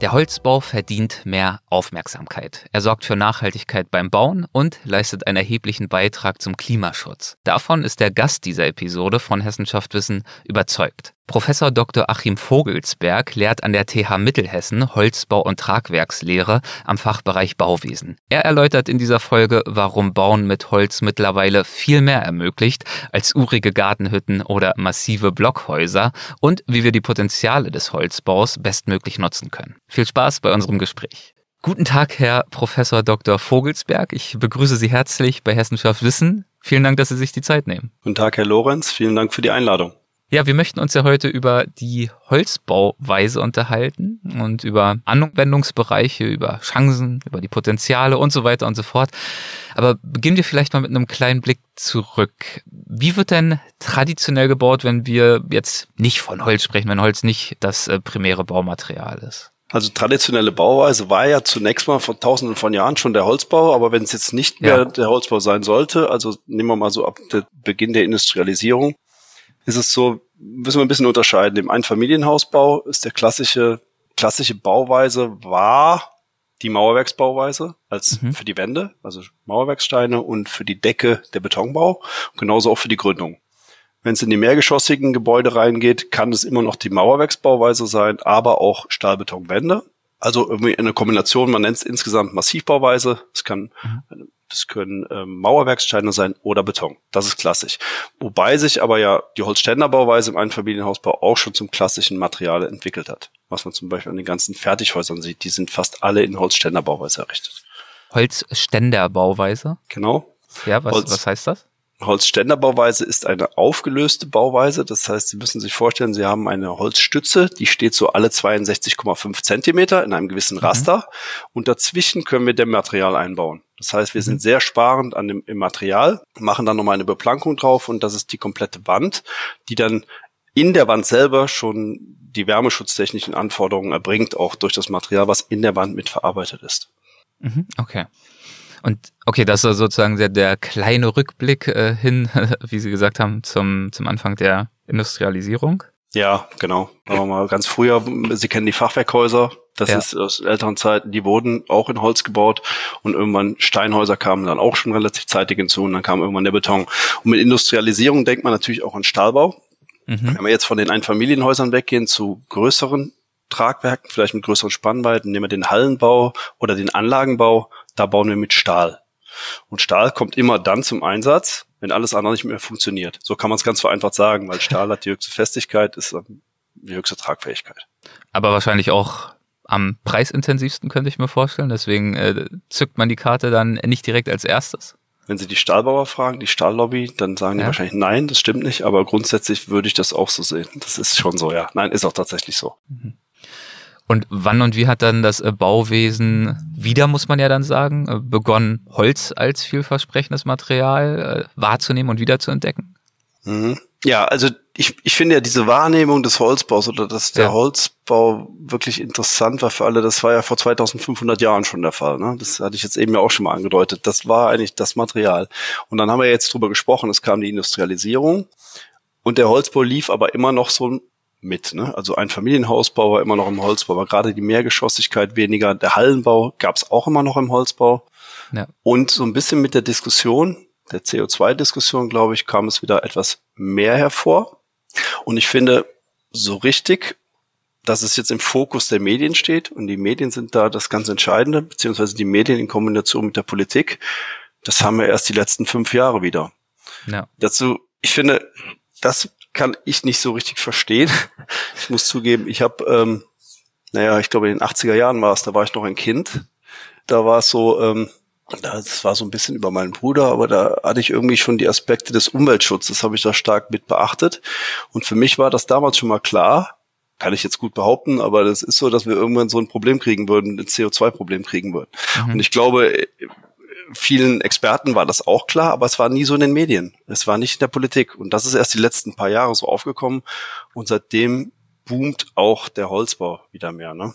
Der Holzbau verdient mehr Aufmerksamkeit. Er sorgt für Nachhaltigkeit beim Bauen und leistet einen erheblichen Beitrag zum Klimaschutz. Davon ist der Gast dieser Episode von Hessenschaft Wissen überzeugt. Professor Dr. Achim Vogelsberg lehrt an der TH Mittelhessen Holzbau und Tragwerkslehre am Fachbereich Bauwesen. Er erläutert in dieser Folge, warum Bauen mit Holz mittlerweile viel mehr ermöglicht als urige Gartenhütten oder massive Blockhäuser und wie wir die Potenziale des Holzbaus bestmöglich nutzen können. Viel Spaß bei unserem Gespräch. Guten Tag, Herr Professor Dr. Vogelsberg. Ich begrüße Sie herzlich bei Hessenschaft Wissen. Vielen Dank, dass Sie sich die Zeit nehmen. Guten Tag, Herr Lorenz. Vielen Dank für die Einladung. Ja, wir möchten uns ja heute über die Holzbauweise unterhalten und über Anwendungsbereiche, über Chancen, über die Potenziale und so weiter und so fort. Aber beginnen wir vielleicht mal mit einem kleinen Blick zurück. Wie wird denn traditionell gebaut, wenn wir jetzt nicht von Holz sprechen, wenn Holz nicht das äh, primäre Baumaterial ist? Also traditionelle Bauweise war ja zunächst mal vor tausenden von Jahren schon der Holzbau, aber wenn es jetzt nicht mehr ja. der Holzbau sein sollte, also nehmen wir mal so ab Beginn der Industrialisierung, ist es so, müssen wir ein bisschen unterscheiden. Im Einfamilienhausbau ist der klassische, klassische Bauweise war die Mauerwerksbauweise als mhm. für die Wände, also Mauerwerkssteine und für die Decke der Betonbau, genauso auch für die Gründung. Wenn es in die mehrgeschossigen Gebäude reingeht, kann es immer noch die Mauerwerksbauweise sein, aber auch Stahlbetonwände. Also irgendwie eine Kombination, man nennt es insgesamt Massivbauweise. Es kann mhm. Das können ähm, Mauerwerkssteine sein oder Beton. Das ist klassisch. Wobei sich aber ja die Holzständerbauweise im Einfamilienhausbau auch schon zum klassischen Material entwickelt hat. Was man zum Beispiel an den ganzen Fertighäusern sieht, die sind fast alle in Holzständerbauweise errichtet. Holzständerbauweise? Genau. Ja, was, Holz, was heißt das? Holzständerbauweise ist eine aufgelöste Bauweise. Das heißt, Sie müssen sich vorstellen, Sie haben eine Holzstütze, die steht so alle 62,5 Zentimeter in einem gewissen mhm. Raster. Mhm. Und dazwischen können wir dem Material einbauen. Das heißt, wir mhm. sind sehr sparend an dem im Material, machen dann nochmal eine Beplankung drauf und das ist die komplette Wand, die dann in der Wand selber schon die wärmeschutztechnischen Anforderungen erbringt, auch durch das Material, was in der Wand mitverarbeitet ist. Mhm, okay. Und okay, das ist sozusagen der, der kleine Rückblick äh, hin, wie Sie gesagt haben, zum, zum Anfang der Industrialisierung. Ja, genau. Aber mal ganz früher, Sie kennen die Fachwerkhäuser, das ja. ist aus älteren Zeiten, die wurden auch in Holz gebaut und irgendwann Steinhäuser kamen dann auch schon relativ zeitig hinzu und dann kam irgendwann der Beton. Und mit Industrialisierung denkt man natürlich auch an Stahlbau. Mhm. Wenn wir jetzt von den Einfamilienhäusern weggehen zu größeren Tragwerken, vielleicht mit größeren Spannweiten, nehmen wir den Hallenbau oder den Anlagenbau, da bauen wir mit Stahl. Und Stahl kommt immer dann zum Einsatz, wenn alles andere nicht mehr funktioniert. So kann man es ganz vereinfacht sagen, weil Stahl hat die höchste Festigkeit, ist die höchste Tragfähigkeit. Aber wahrscheinlich auch am preisintensivsten, könnte ich mir vorstellen. Deswegen äh, zückt man die Karte dann nicht direkt als erstes. Wenn Sie die Stahlbauer fragen, die Stahllobby, dann sagen ja. die wahrscheinlich nein, das stimmt nicht, aber grundsätzlich würde ich das auch so sehen. Das ist schon so, ja. Nein, ist auch tatsächlich so. Mhm. Und wann und wie hat dann das äh, Bauwesen wieder, muss man ja dann sagen, äh, begonnen, Holz als vielversprechendes Material äh, wahrzunehmen und wieder zu entdecken? Mhm. Ja, also ich, ich finde ja diese Wahrnehmung des Holzbaus oder dass der ja. Holzbau wirklich interessant war für alle, das war ja vor 2500 Jahren schon der Fall. Ne? Das hatte ich jetzt eben ja auch schon mal angedeutet. Das war eigentlich das Material. Und dann haben wir jetzt drüber gesprochen, es kam die Industrialisierung und der Holzbau lief aber immer noch so mit. Ne? Also ein Familienhausbau war immer noch im Holzbau, aber gerade die Mehrgeschossigkeit weniger. Der Hallenbau gab es auch immer noch im Holzbau. Ja. Und so ein bisschen mit der Diskussion, der CO2-Diskussion, glaube ich, kam es wieder etwas mehr hervor. Und ich finde so richtig, dass es jetzt im Fokus der Medien steht und die Medien sind da das ganz Entscheidende, beziehungsweise die Medien in Kombination mit der Politik. Das haben wir erst die letzten fünf Jahre wieder. Ja. Dazu, ich finde, das kann ich nicht so richtig verstehen. Ich muss zugeben, ich habe, ähm, naja, ich glaube in den 80er Jahren war es, da war ich noch ein Kind. Da war es so, ähm, das war so ein bisschen über meinen Bruder, aber da hatte ich irgendwie schon die Aspekte des Umweltschutzes, habe ich da stark mit beachtet. Und für mich war das damals schon mal klar, kann ich jetzt gut behaupten, aber das ist so, dass wir irgendwann so ein Problem kriegen würden, ein CO2-Problem kriegen würden. Mhm. Und ich glaube, vielen Experten war das auch klar, aber es war nie so in den Medien. Es war nicht in der Politik. Und das ist erst die letzten paar Jahre so aufgekommen. Und seitdem boomt auch der Holzbau wieder mehr. Ne?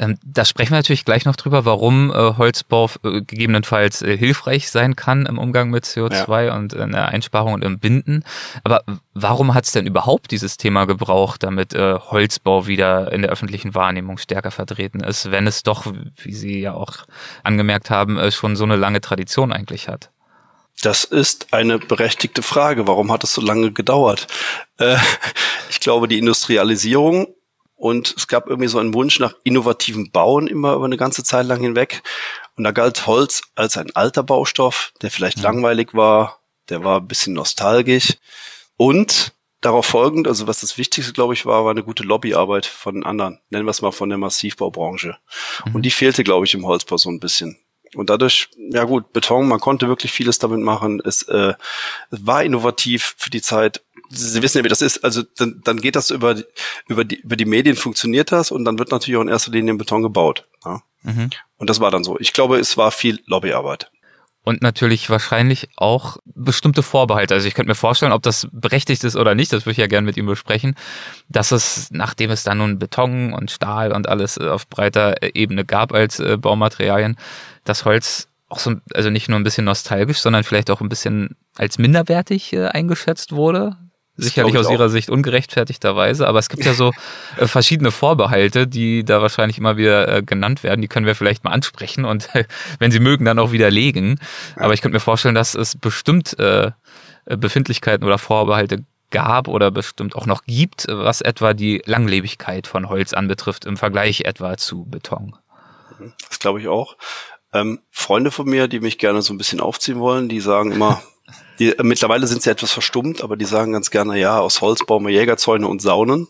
Ähm, da sprechen wir natürlich gleich noch drüber, warum äh, Holzbau äh, gegebenenfalls äh, hilfreich sein kann im Umgang mit CO2 ja. und in der Einsparung und im Binden. Aber warum hat es denn überhaupt dieses Thema gebraucht, damit Holzbau wieder in der öffentlichen Wahrnehmung stärker vertreten ist, wenn es doch, wie Sie ja auch angemerkt haben, schon so eine lange Tradition eigentlich hat? Das ist eine berechtigte Frage. Warum hat es so lange gedauert? Äh, ich glaube, die Industrialisierung und es gab irgendwie so einen Wunsch nach innovativem Bauen immer über eine ganze Zeit lang hinweg. Und da galt Holz als ein alter Baustoff, der vielleicht ja. langweilig war, der war ein bisschen nostalgisch. Und darauf folgend, also was das Wichtigste, glaube ich, war, war eine gute Lobbyarbeit von anderen, nennen wir es mal von der Massivbaubranche. Mhm. Und die fehlte, glaube ich, im Holzbau so ein bisschen. Und dadurch, ja gut, Beton, man konnte wirklich vieles damit machen. Es, äh, es war innovativ für die Zeit Sie wissen ja, wie das ist. Also dann, dann geht das über, über, die, über die Medien funktioniert das und dann wird natürlich auch in erster Linie in Beton gebaut. Ja? Mhm. Und das war dann so. Ich glaube, es war viel Lobbyarbeit. Und natürlich wahrscheinlich auch bestimmte Vorbehalte. Also ich könnte mir vorstellen, ob das berechtigt ist oder nicht, das würde ich ja gerne mit ihm besprechen, dass es, nachdem es dann nun Beton und Stahl und alles auf breiter Ebene gab als äh, Baumaterialien, das Holz auch so, also nicht nur ein bisschen nostalgisch, sondern vielleicht auch ein bisschen als minderwertig äh, eingeschätzt wurde. Sicherlich aus ihrer Sicht ungerechtfertigterweise, aber es gibt ja so äh, verschiedene Vorbehalte, die da wahrscheinlich immer wieder äh, genannt werden. Die können wir vielleicht mal ansprechen und äh, wenn Sie mögen, dann auch widerlegen. Ja. Aber ich könnte mir vorstellen, dass es bestimmt äh, Befindlichkeiten oder Vorbehalte gab oder bestimmt auch noch gibt, was etwa die Langlebigkeit von Holz anbetrifft im Vergleich etwa zu Beton. Das glaube ich auch. Ähm, Freunde von mir, die mich gerne so ein bisschen aufziehen wollen, die sagen immer, die, äh, mittlerweile sind sie etwas verstummt, aber die sagen ganz gerne, ja, aus Holz bauen wir Jägerzäune und Saunen.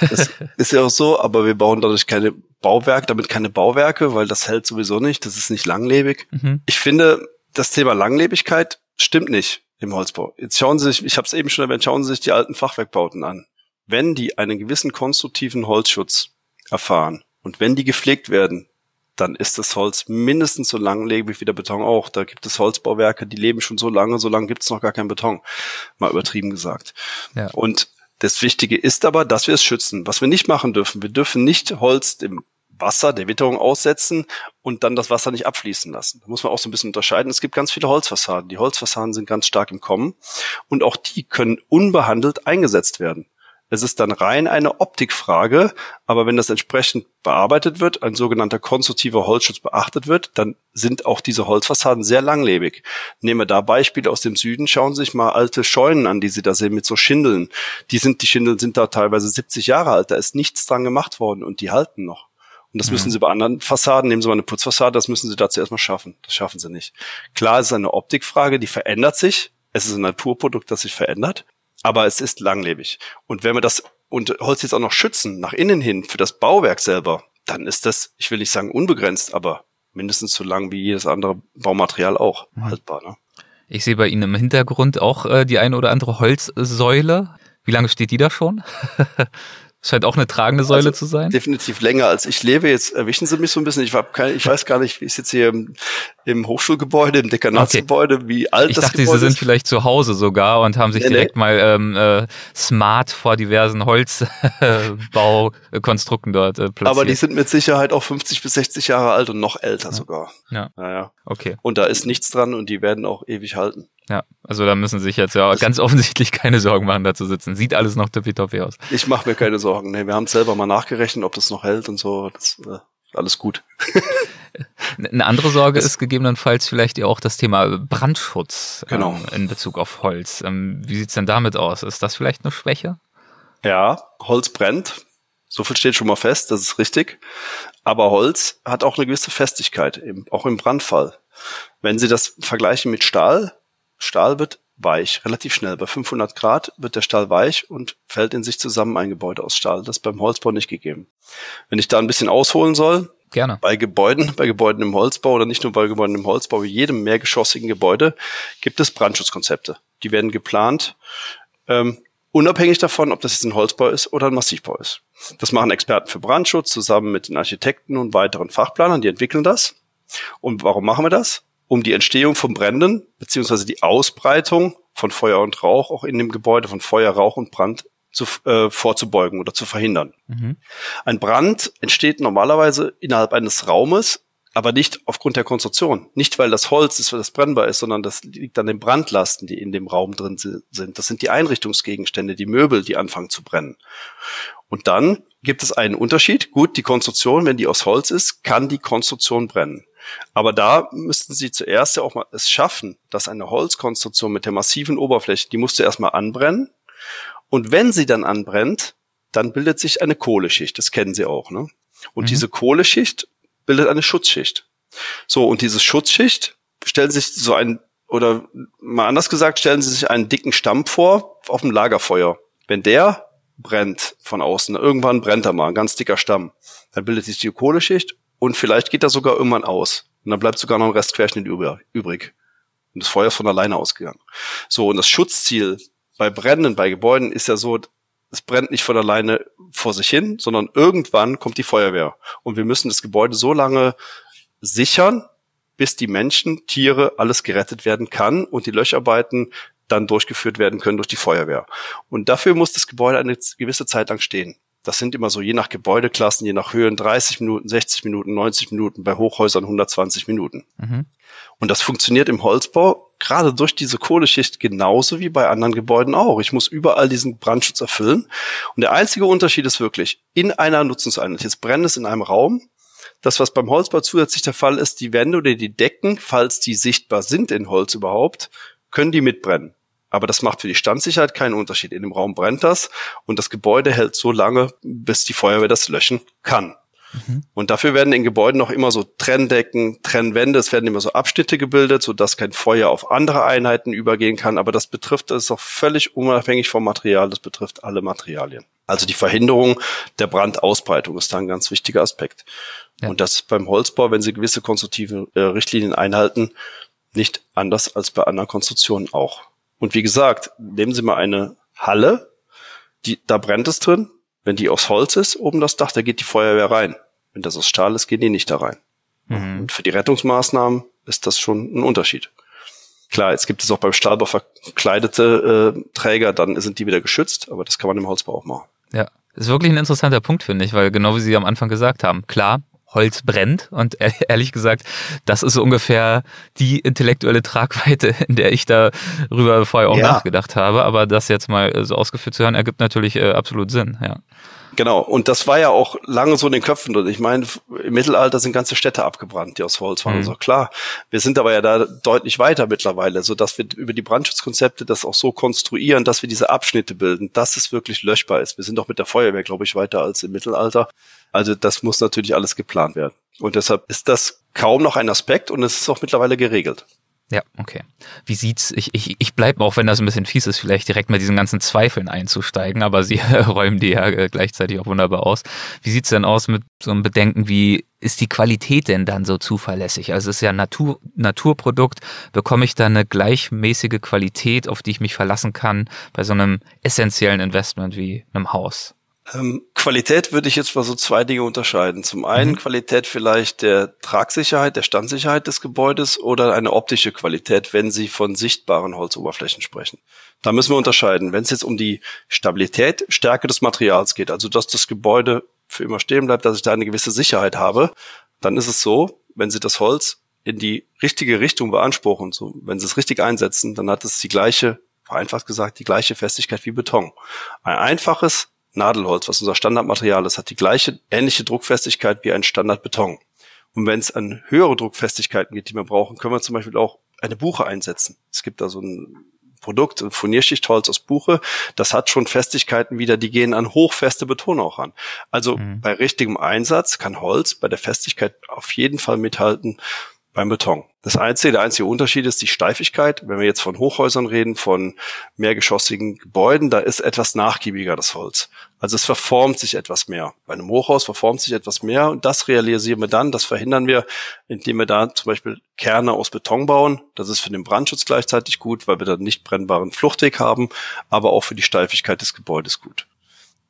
Das ist ja auch so, aber wir bauen dadurch keine Bauwerke, damit keine Bauwerke, weil das hält sowieso nicht, das ist nicht langlebig. Mhm. Ich finde, das Thema Langlebigkeit stimmt nicht im Holzbau. Jetzt schauen Sie sich, ich habe es eben schon erwähnt, schauen Sie sich die alten Fachwerkbauten an. Wenn die einen gewissen konstruktiven Holzschutz erfahren und wenn die gepflegt werden, dann ist das Holz mindestens so langlebig wie der Beton auch. Da gibt es Holzbauwerke, die leben schon so lange, so lange gibt es noch gar keinen Beton. Mal übertrieben gesagt. Ja. Und das Wichtige ist aber, dass wir es schützen. Was wir nicht machen dürfen, wir dürfen nicht Holz dem Wasser, der Witterung aussetzen und dann das Wasser nicht abfließen lassen. Da muss man auch so ein bisschen unterscheiden. Es gibt ganz viele Holzfassaden. Die Holzfassaden sind ganz stark im Kommen und auch die können unbehandelt eingesetzt werden. Es ist dann rein eine Optikfrage, aber wenn das entsprechend bearbeitet wird, ein sogenannter konstruktiver Holzschutz beachtet wird, dann sind auch diese Holzfassaden sehr langlebig. Nehmen wir da Beispiele aus dem Süden, schauen Sie sich mal alte Scheunen an, die Sie da sehen mit so Schindeln. Die sind, die Schindeln sind da teilweise 70 Jahre alt, da ist nichts dran gemacht worden und die halten noch. Und das müssen mhm. sie bei anderen Fassaden, nehmen Sie mal eine Putzfassade, das müssen Sie dazu erstmal schaffen. Das schaffen Sie nicht. Klar, es ist eine Optikfrage, die verändert sich. Es ist ein Naturprodukt, das sich verändert aber es ist langlebig. Und wenn wir das und Holz jetzt auch noch schützen, nach innen hin, für das Bauwerk selber, dann ist das, ich will nicht sagen unbegrenzt, aber mindestens so lang wie jedes andere Baumaterial auch mhm. haltbar. Ne? Ich sehe bei Ihnen im Hintergrund auch äh, die eine oder andere Holzsäule. Wie lange steht die da schon? Scheint auch eine tragende Säule also, zu sein. Definitiv länger als ich lebe. Jetzt erwischen Sie mich so ein bisschen. Ich, hab keine, ich weiß gar nicht, wie es jetzt hier im, im Hochschulgebäude, im Dekanatsgebäude, okay. wie alt ich das dachte, Gebäude Sie sind vielleicht zu Hause sogar und haben sich nee, direkt nee. mal ähm, äh, smart vor diversen Holzbaukonstrukten dort äh, platziert. Aber die sind mit Sicherheit auch 50 bis 60 Jahre alt und noch älter ja. sogar. Ja. Naja. Okay. Und da ist nichts dran und die werden auch ewig halten. Ja, also da müssen Sie sich jetzt ja ganz offensichtlich keine Sorgen machen, da zu sitzen. Sieht alles noch tippitoppi aus. Ich mache mir keine Sorgen. Nee, wir haben selber mal nachgerechnet, ob das noch hält und so. Das, äh, alles gut. Eine andere Sorge das ist gegebenenfalls vielleicht ja auch das Thema Brandschutz genau. ähm, in Bezug auf Holz. Ähm, wie sieht's denn damit aus? Ist das vielleicht eine Schwäche? Ja, Holz brennt. So viel steht schon mal fest, das ist richtig. Aber Holz hat auch eine gewisse Festigkeit, auch im Brandfall. Wenn Sie das vergleichen mit Stahl, Stahl wird weich, relativ schnell. Bei 500 Grad wird der Stahl weich und fällt in sich zusammen ein Gebäude aus Stahl. Das ist beim Holzbau nicht gegeben. Wenn ich da ein bisschen ausholen soll, Gerne. Bei Gebäuden, bei Gebäuden im Holzbau oder nicht nur bei Gebäuden im Holzbau, wie jedem mehrgeschossigen Gebäude gibt es Brandschutzkonzepte. Die werden geplant, ähm, unabhängig davon, ob das jetzt ein Holzbau ist oder ein Massivbau ist. Das machen Experten für Brandschutz zusammen mit den Architekten und weiteren Fachplanern, die entwickeln das. Und warum machen wir das? Um die Entstehung von Bränden beziehungsweise die Ausbreitung von Feuer und Rauch auch in dem Gebäude, von Feuer, Rauch und Brand zu, äh, vorzubeugen oder zu verhindern. Mhm. Ein Brand entsteht normalerweise innerhalb eines Raumes, aber nicht aufgrund der Konstruktion. Nicht, weil das Holz ist, weil das brennbar ist, sondern das liegt an den Brandlasten, die in dem Raum drin sind. Das sind die Einrichtungsgegenstände, die Möbel, die anfangen zu brennen. Und dann gibt es einen Unterschied. Gut, die Konstruktion, wenn die aus Holz ist, kann die Konstruktion brennen. Aber da müssten Sie zuerst ja auch mal es schaffen, dass eine Holzkonstruktion mit der massiven Oberfläche, die musste erstmal anbrennen. Und wenn sie dann anbrennt, dann bildet sich eine Kohleschicht. Das kennen Sie auch, ne? Und mhm. diese Kohleschicht bildet eine Schutzschicht. So, und diese Schutzschicht stellen Sie sich so ein, oder mal anders gesagt, stellen Sie sich einen dicken Stamm vor auf dem Lagerfeuer. Wenn der brennt von außen, irgendwann brennt er mal, ein ganz dicker Stamm, dann bildet sich die Kohleschicht und vielleicht geht er sogar irgendwann aus. Und dann bleibt sogar noch ein Restquerschnitt übrig. Und das Feuer ist von alleine ausgegangen. So, und das Schutzziel bei Bränden, bei Gebäuden ist ja so, es brennt nicht von alleine vor sich hin, sondern irgendwann kommt die Feuerwehr. Und wir müssen das Gebäude so lange sichern, bis die Menschen, Tiere, alles gerettet werden kann und die Löcharbeiten dann durchgeführt werden können durch die Feuerwehr. Und dafür muss das Gebäude eine gewisse Zeit lang stehen. Das sind immer so je nach Gebäudeklassen, je nach Höhen 30 Minuten, 60 Minuten, 90 Minuten, bei Hochhäusern 120 Minuten. Mhm. Und das funktioniert im Holzbau gerade durch diese Kohleschicht genauso wie bei anderen Gebäuden auch. Ich muss überall diesen Brandschutz erfüllen. Und der einzige Unterschied ist wirklich in einer Nutzungseinheit. Jetzt brennt es in einem Raum. Das, was beim Holzbau zusätzlich der Fall ist, die Wände oder die Decken, falls die sichtbar sind in Holz überhaupt, können die mitbrennen. Aber das macht für die Standsicherheit keinen Unterschied. In dem Raum brennt das und das Gebäude hält so lange, bis die Feuerwehr das löschen kann. Mhm. Und dafür werden in Gebäuden noch immer so Trenndecken, Trennwände, es werden immer so Abschnitte gebildet, sodass kein Feuer auf andere Einheiten übergehen kann. Aber das betrifft, das ist auch völlig unabhängig vom Material, das betrifft alle Materialien. Also die Verhinderung der Brandausbreitung ist da ein ganz wichtiger Aspekt. Ja. Und das beim Holzbau, wenn Sie gewisse konstruktive äh, Richtlinien einhalten, nicht anders als bei anderen Konstruktionen auch. Und wie gesagt, nehmen Sie mal eine Halle, die, da brennt es drin. Wenn die aus Holz ist, oben das Dach, da geht die Feuerwehr rein. Wenn das aus Stahl ist, gehen die nicht da rein. Mhm. Und für die Rettungsmaßnahmen ist das schon ein Unterschied. Klar, jetzt gibt es auch beim Stahlbau verkleidete äh, Träger, dann sind die wieder geschützt, aber das kann man im Holzbau auch machen. Ja, ist wirklich ein interessanter Punkt, finde ich, weil genau wie Sie am Anfang gesagt haben, klar, Holz brennt. Und ehrlich gesagt, das ist ungefähr die intellektuelle Tragweite, in der ich darüber vorher auch ja. nachgedacht habe. Aber das jetzt mal so ausgeführt zu hören, ergibt natürlich äh, absolut Sinn, ja. Genau, und das war ja auch lange so in den Köpfen drin. Ich meine, im Mittelalter sind ganze Städte abgebrannt, die aus Holz waren. Mhm. So klar. Wir sind aber ja da deutlich weiter mittlerweile, so dass wir über die Brandschutzkonzepte das auch so konstruieren, dass wir diese Abschnitte bilden, dass es wirklich löschbar ist. Wir sind auch mit der Feuerwehr, glaube ich, weiter als im Mittelalter. Also das muss natürlich alles geplant werden. Und deshalb ist das kaum noch ein Aspekt und es ist auch mittlerweile geregelt. Ja, okay. Wie sieht's, ich, ich, ich bleibe auch, wenn das ein bisschen fies ist, vielleicht direkt mit diesen ganzen Zweifeln einzusteigen, aber Sie räumen die ja äh, gleichzeitig auch wunderbar aus. Wie sieht's denn aus mit so einem Bedenken wie, ist die Qualität denn dann so zuverlässig? Also es ist ja Natur, Naturprodukt, bekomme ich da eine gleichmäßige Qualität, auf die ich mich verlassen kann bei so einem essentiellen Investment wie einem Haus? Ähm, Qualität würde ich jetzt mal so zwei Dinge unterscheiden. Zum einen mhm. Qualität vielleicht der Tragsicherheit, der Standsicherheit des Gebäudes oder eine optische Qualität, wenn Sie von sichtbaren Holzoberflächen sprechen. Da müssen wir unterscheiden. Wenn es jetzt um die Stabilität, Stärke des Materials geht, also dass das Gebäude für immer stehen bleibt, dass ich da eine gewisse Sicherheit habe, dann ist es so, wenn Sie das Holz in die richtige Richtung beanspruchen, so, wenn Sie es richtig einsetzen, dann hat es die gleiche, vereinfacht gesagt, die gleiche Festigkeit wie Beton. Ein einfaches Nadelholz, was unser Standardmaterial ist, hat die gleiche ähnliche Druckfestigkeit wie ein Standardbeton. Und wenn es an höhere Druckfestigkeiten geht, die wir brauchen, können wir zum Beispiel auch eine Buche einsetzen. Es gibt da so ein Produkt, ein Furnierschichtholz aus Buche, das hat schon Festigkeiten wieder, die gehen an hochfeste Beton auch ran. Also mhm. bei richtigem Einsatz kann Holz bei der Festigkeit auf jeden Fall mithalten beim Beton. Das einzige, der einzige Unterschied ist die Steifigkeit. Wenn wir jetzt von Hochhäusern reden, von mehrgeschossigen Gebäuden, da ist etwas nachgiebiger das Holz. Also es verformt sich etwas mehr. Bei einem Hochhaus verformt sich etwas mehr und das realisieren wir dann, das verhindern wir, indem wir da zum Beispiel Kerne aus Beton bauen. Das ist für den Brandschutz gleichzeitig gut, weil wir dann nicht brennbaren Fluchtweg haben, aber auch für die Steifigkeit des Gebäudes gut.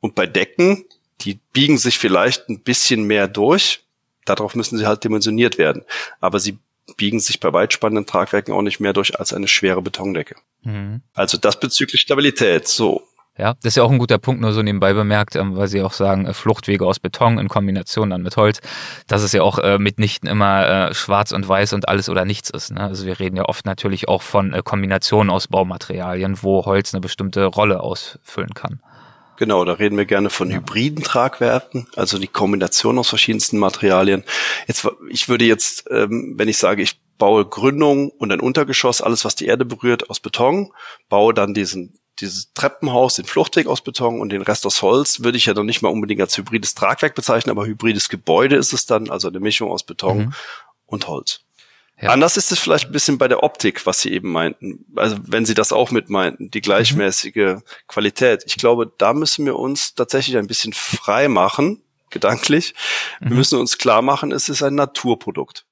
Und bei Decken, die biegen sich vielleicht ein bisschen mehr durch, darauf müssen sie halt dimensioniert werden. Aber sie biegen sich bei weitspannenden Tragwerken auch nicht mehr durch als eine schwere Betondecke. Mhm. Also das bezüglich Stabilität. So. Ja, das ist ja auch ein guter Punkt, nur so nebenbei bemerkt, ähm, weil Sie auch sagen, äh, Fluchtwege aus Beton in Kombination dann mit Holz, dass es ja auch äh, mitnichten immer äh, schwarz und weiß und alles oder nichts ist. Ne? Also wir reden ja oft natürlich auch von äh, Kombinationen aus Baumaterialien, wo Holz eine bestimmte Rolle ausfüllen kann. Genau, da reden wir gerne von ja. hybriden Tragwerken, also die Kombination aus verschiedensten Materialien. Jetzt, ich würde jetzt, ähm, wenn ich sage, ich baue Gründung und ein Untergeschoss, alles was die Erde berührt, aus Beton, baue dann diesen dieses Treppenhaus, den Fluchtweg aus Beton und den Rest aus Holz würde ich ja noch nicht mal unbedingt als hybrides Tragwerk bezeichnen, aber hybrides Gebäude ist es dann, also eine Mischung aus Beton mhm. und Holz. Ja. Anders ist es vielleicht ein bisschen bei der Optik, was Sie eben meinten. Also wenn Sie das auch mit meinten, die gleichmäßige mhm. Qualität. Ich glaube, da müssen wir uns tatsächlich ein bisschen frei machen, gedanklich. Mhm. Wir müssen uns klar machen, es ist ein Naturprodukt.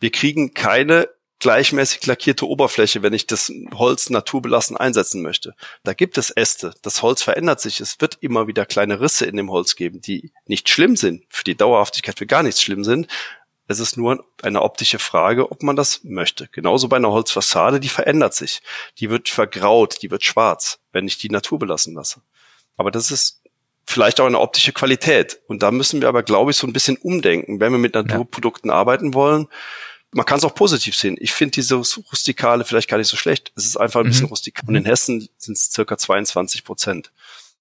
Wir kriegen keine gleichmäßig lackierte Oberfläche, wenn ich das Holz naturbelassen einsetzen möchte. Da gibt es Äste. Das Holz verändert sich. Es wird immer wieder kleine Risse in dem Holz geben, die nicht schlimm sind, für die Dauerhaftigkeit für gar nichts schlimm sind. Es ist nur eine optische Frage, ob man das möchte. Genauso bei einer Holzfassade, die verändert sich. Die wird vergraut, die wird schwarz, wenn ich die Natur belassen lasse. Aber das ist vielleicht auch eine optische Qualität. Und da müssen wir aber, glaube ich, so ein bisschen umdenken. Wenn wir mit Naturprodukten ja. arbeiten wollen, man kann es auch positiv sehen. Ich finde diese Rustikale vielleicht gar nicht so schlecht. Es ist einfach ein mhm. bisschen rustikal. Und in Hessen sind es circa 22 Prozent.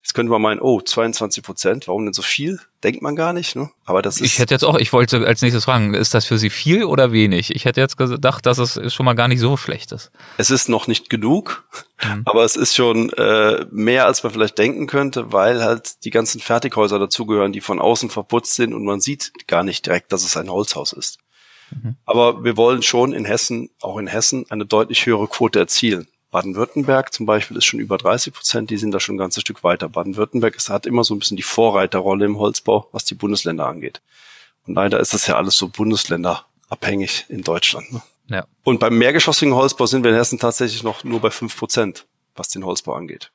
Jetzt könnte man meinen, oh, 22 Prozent, warum denn so viel? Denkt man gar nicht, ne? Aber das ist. Ich hätte jetzt auch, ich wollte als nächstes fragen, ist das für Sie viel oder wenig? Ich hätte jetzt gedacht, dass es schon mal gar nicht so schlecht ist. Es ist noch nicht genug, mhm. aber es ist schon äh, mehr, als man vielleicht denken könnte, weil halt die ganzen Fertighäuser dazugehören, die von außen verputzt sind und man sieht gar nicht direkt, dass es ein Holzhaus ist. Mhm. Aber wir wollen schon in Hessen, auch in Hessen, eine deutlich höhere Quote erzielen. Baden-Württemberg zum Beispiel ist schon über 30 Prozent, die sind da schon ein ganzes Stück weiter. Baden-Württemberg hat immer so ein bisschen die Vorreiterrolle im Holzbau, was die Bundesländer angeht. Und leider ist das ja alles so bundesländerabhängig in Deutschland. Ne? Ja. Und beim mehrgeschossigen Holzbau sind wir in Hessen tatsächlich noch nur bei fünf Prozent, was den Holzbau angeht.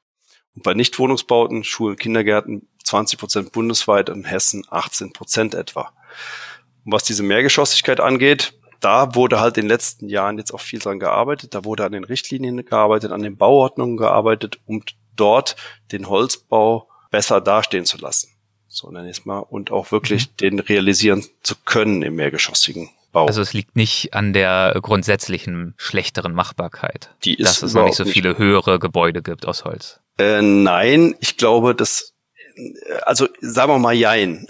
Und bei Nichtwohnungsbauten, Schulen, Kindergärten 20 Prozent bundesweit, in Hessen 18 Prozent etwa. Und was diese Mehrgeschossigkeit angeht, da wurde halt in den letzten Jahren jetzt auch viel dran gearbeitet. Da wurde an den Richtlinien gearbeitet, an den Bauordnungen gearbeitet, um dort den Holzbau besser dastehen zu lassen. So nenne ich es mal. Und auch wirklich mhm. den realisieren zu können im mehrgeschossigen Bau. Also es liegt nicht an der grundsätzlichen schlechteren Machbarkeit, Die ist dass es noch nicht so viele höhere Gebäude gibt aus Holz. Äh, nein, ich glaube, dass also sagen wir mal Jein.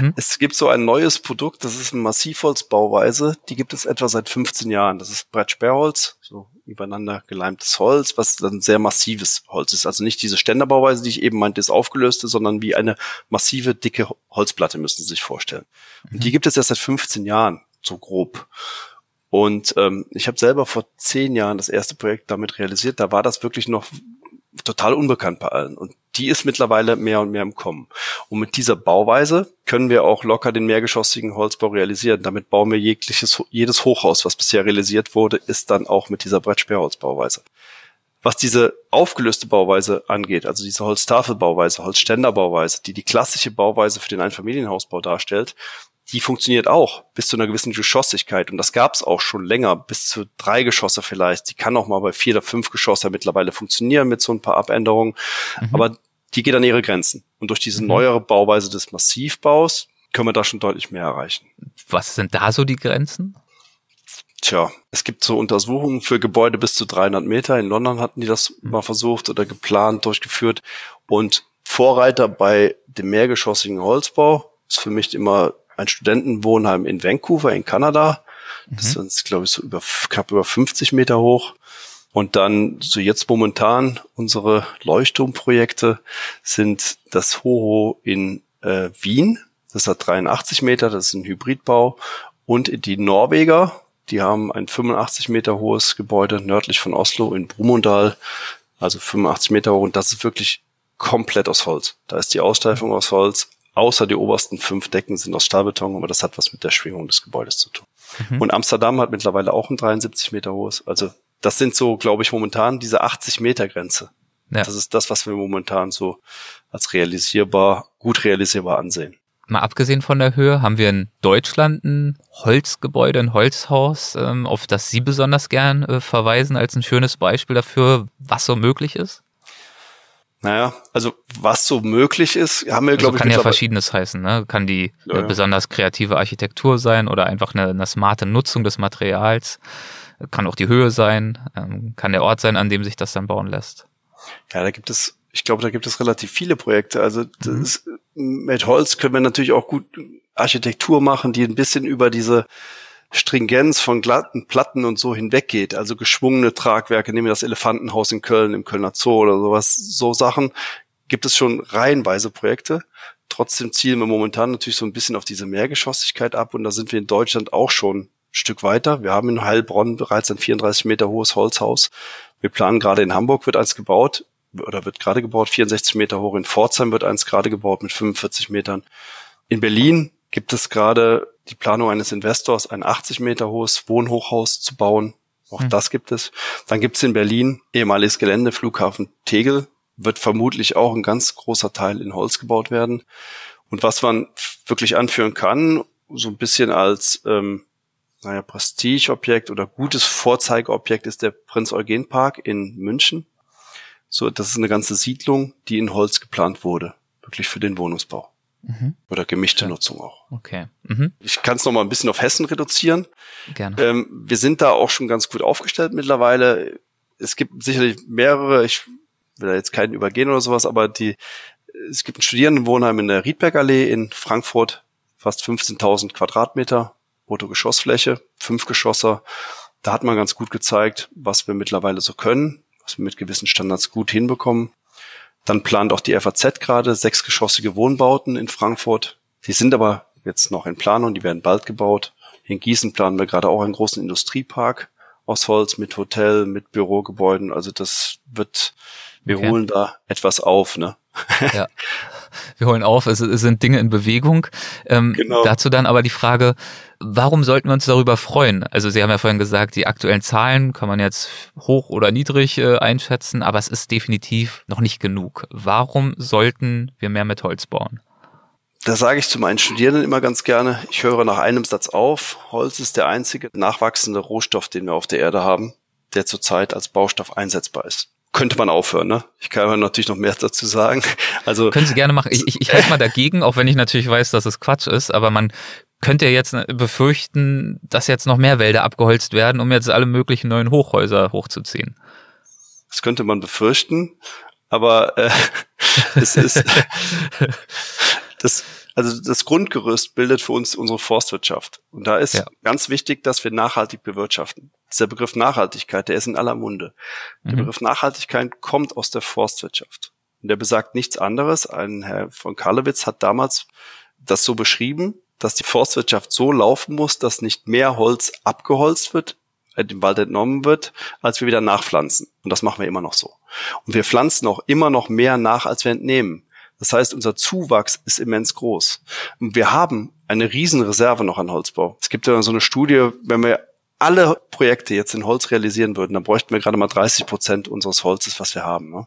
Mhm. Es gibt so ein neues Produkt, das ist eine Massivholzbauweise, die gibt es etwa seit 15 Jahren. Das ist Brettsperrholz, so übereinander geleimtes Holz, was dann sehr massives Holz ist. Also nicht diese Ständerbauweise, die ich eben meinte, ist aufgelöste, sondern wie eine massive, dicke Holzplatte, müssen Sie sich vorstellen. Mhm. Und die gibt es erst seit 15 Jahren, so grob. Und ähm, ich habe selber vor zehn Jahren das erste Projekt damit realisiert. Da war das wirklich noch total unbekannt bei allen. Und die ist mittlerweile mehr und mehr im Kommen. Und mit dieser Bauweise können wir auch locker den mehrgeschossigen Holzbau realisieren. Damit bauen wir jegliches, jedes Hochhaus, was bisher realisiert wurde, ist dann auch mit dieser Brettsperrholzbauweise. Was diese aufgelöste Bauweise angeht, also diese Holztafelbauweise, Holzständerbauweise, die die klassische Bauweise für den Einfamilienhausbau darstellt, die funktioniert auch bis zu einer gewissen Geschossigkeit. Und das gab es auch schon länger, bis zu drei Geschosse vielleicht. Die kann auch mal bei vier oder fünf Geschosse mittlerweile funktionieren mit so ein paar Abänderungen. Mhm. Aber die geht an ihre Grenzen. Und durch diese mhm. neuere Bauweise des Massivbaus können wir da schon deutlich mehr erreichen. Was sind da so die Grenzen? Tja, es gibt so Untersuchungen für Gebäude bis zu 300 Meter. In London hatten die das mhm. mal versucht oder geplant, durchgeführt. Und Vorreiter bei dem mehrgeschossigen Holzbau ist für mich immer ein Studentenwohnheim in Vancouver in Kanada. Das mhm. ist, glaube ich, so über, knapp über 50 Meter hoch. Und dann so jetzt momentan unsere Leuchtturmprojekte sind das Hoho in äh, Wien. Das hat 83 Meter, das ist ein Hybridbau. Und die Norweger, die haben ein 85 Meter hohes Gebäude nördlich von Oslo in Brumunddal, also 85 Meter hoch. Und das ist wirklich komplett aus Holz. Da ist die Aussteifung aus Holz, außer die obersten fünf Decken sind aus Stahlbeton, aber das hat was mit der Schwingung des Gebäudes zu tun. Mhm. Und Amsterdam hat mittlerweile auch ein 73 Meter hohes. Also das sind so, glaube ich, momentan diese 80 Meter Grenze. Ja. Das ist das, was wir momentan so als realisierbar, gut realisierbar ansehen. Mal abgesehen von der Höhe, haben wir in Deutschland ein Holzgebäude, ein Holzhaus, ähm, auf das Sie besonders gern äh, verweisen als ein schönes Beispiel dafür, was so möglich ist? Naja, also was so möglich ist, haben wir, also glaube ich. Kann ja verschiedenes heißen, ne? Kann die ja, ja. besonders kreative Architektur sein oder einfach eine, eine smarte Nutzung des Materials. Kann auch die Höhe sein, ähm, kann der Ort sein, an dem sich das dann bauen lässt. Ja, da gibt es, ich glaube, da gibt es relativ viele Projekte. Also das, mhm. mit Holz können wir natürlich auch gut Architektur machen, die ein bisschen über diese Stringenz von glatten Platten und so hinweggeht, also geschwungene Tragwerke, nehmen wir das Elefantenhaus in Köln, im Kölner Zoo oder sowas, so Sachen gibt es schon reihenweise Projekte. Trotzdem zielen wir momentan natürlich so ein bisschen auf diese Mehrgeschossigkeit ab und da sind wir in Deutschland auch schon ein Stück weiter. Wir haben in Heilbronn bereits ein 34 Meter hohes Holzhaus. Wir planen gerade in Hamburg wird eins gebaut oder wird gerade gebaut, 64 Meter hoch. In Pforzheim wird eins gerade gebaut mit 45 Metern. In Berlin gibt es gerade die Planung eines Investors, ein 80 Meter hohes Wohnhochhaus zu bauen. Auch hm. das gibt es. Dann gibt es in Berlin ehemaliges Gelände, Flughafen Tegel, wird vermutlich auch ein ganz großer Teil in Holz gebaut werden. Und was man wirklich anführen kann, so ein bisschen als ähm, naja, Prestigeobjekt oder gutes Vorzeigeobjekt ist der Prinz Eugen Park in München. So, das ist eine ganze Siedlung, die in Holz geplant wurde, wirklich für den Wohnungsbau. Mhm. Oder gemischte ja. Nutzung auch. Okay. Mhm. Ich kann es noch mal ein bisschen auf Hessen reduzieren. Gerne. Ähm, wir sind da auch schon ganz gut aufgestellt mittlerweile. Es gibt sicherlich mehrere, ich will da jetzt keinen übergehen oder sowas, aber die, es gibt ein Studierendenwohnheim in der Riedbergallee in Frankfurt, fast 15.000 Quadratmeter, Bruttogeschossfläche, fünf Geschosser. Da hat man ganz gut gezeigt, was wir mittlerweile so können, was wir mit gewissen Standards gut hinbekommen. Dann plant auch die FAZ gerade sechsgeschossige Wohnbauten in Frankfurt. Die sind aber jetzt noch in Planung, die werden bald gebaut. In Gießen planen wir gerade auch einen großen Industriepark aus Holz mit Hotel, mit Bürogebäuden. Also das wird, wir okay. holen da etwas auf, ne? Ja. Wir holen auf, es, es sind Dinge in Bewegung. Ähm, genau. Dazu dann aber die Frage, warum sollten wir uns darüber freuen? Also Sie haben ja vorhin gesagt, die aktuellen Zahlen kann man jetzt hoch oder niedrig äh, einschätzen, aber es ist definitiv noch nicht genug. Warum sollten wir mehr mit Holz bauen? Da sage ich zu meinen Studierenden immer ganz gerne, ich höre nach einem Satz auf, Holz ist der einzige nachwachsende Rohstoff, den wir auf der Erde haben, der zurzeit als Baustoff einsetzbar ist könnte man aufhören, ne? Ich kann natürlich noch mehr dazu sagen. Also können Sie gerne machen. Ich, ich, ich halte mal dagegen, auch wenn ich natürlich weiß, dass es Quatsch ist, aber man könnte ja jetzt befürchten, dass jetzt noch mehr Wälder abgeholzt werden, um jetzt alle möglichen neuen Hochhäuser hochzuziehen. Das könnte man befürchten, aber äh, es ist das also das Grundgerüst bildet für uns unsere Forstwirtschaft. Und da ist ja. ganz wichtig, dass wir nachhaltig bewirtschaften. Dieser Begriff Nachhaltigkeit, der ist in aller Munde. Der mhm. Begriff Nachhaltigkeit kommt aus der Forstwirtschaft. Und der besagt nichts anderes. Ein Herr von Karlewitz hat damals das so beschrieben, dass die Forstwirtschaft so laufen muss, dass nicht mehr Holz abgeholzt wird, äh, dem Wald entnommen wird, als wir wieder nachpflanzen. Und das machen wir immer noch so. Und wir pflanzen auch immer noch mehr nach, als wir entnehmen. Das heißt, unser Zuwachs ist immens groß. Und wir haben eine Riesenreserve noch an Holzbau. Es gibt ja so eine Studie, wenn wir alle Projekte jetzt in Holz realisieren würden, dann bräuchten wir gerade mal 30 Prozent unseres Holzes, was wir haben. Ne?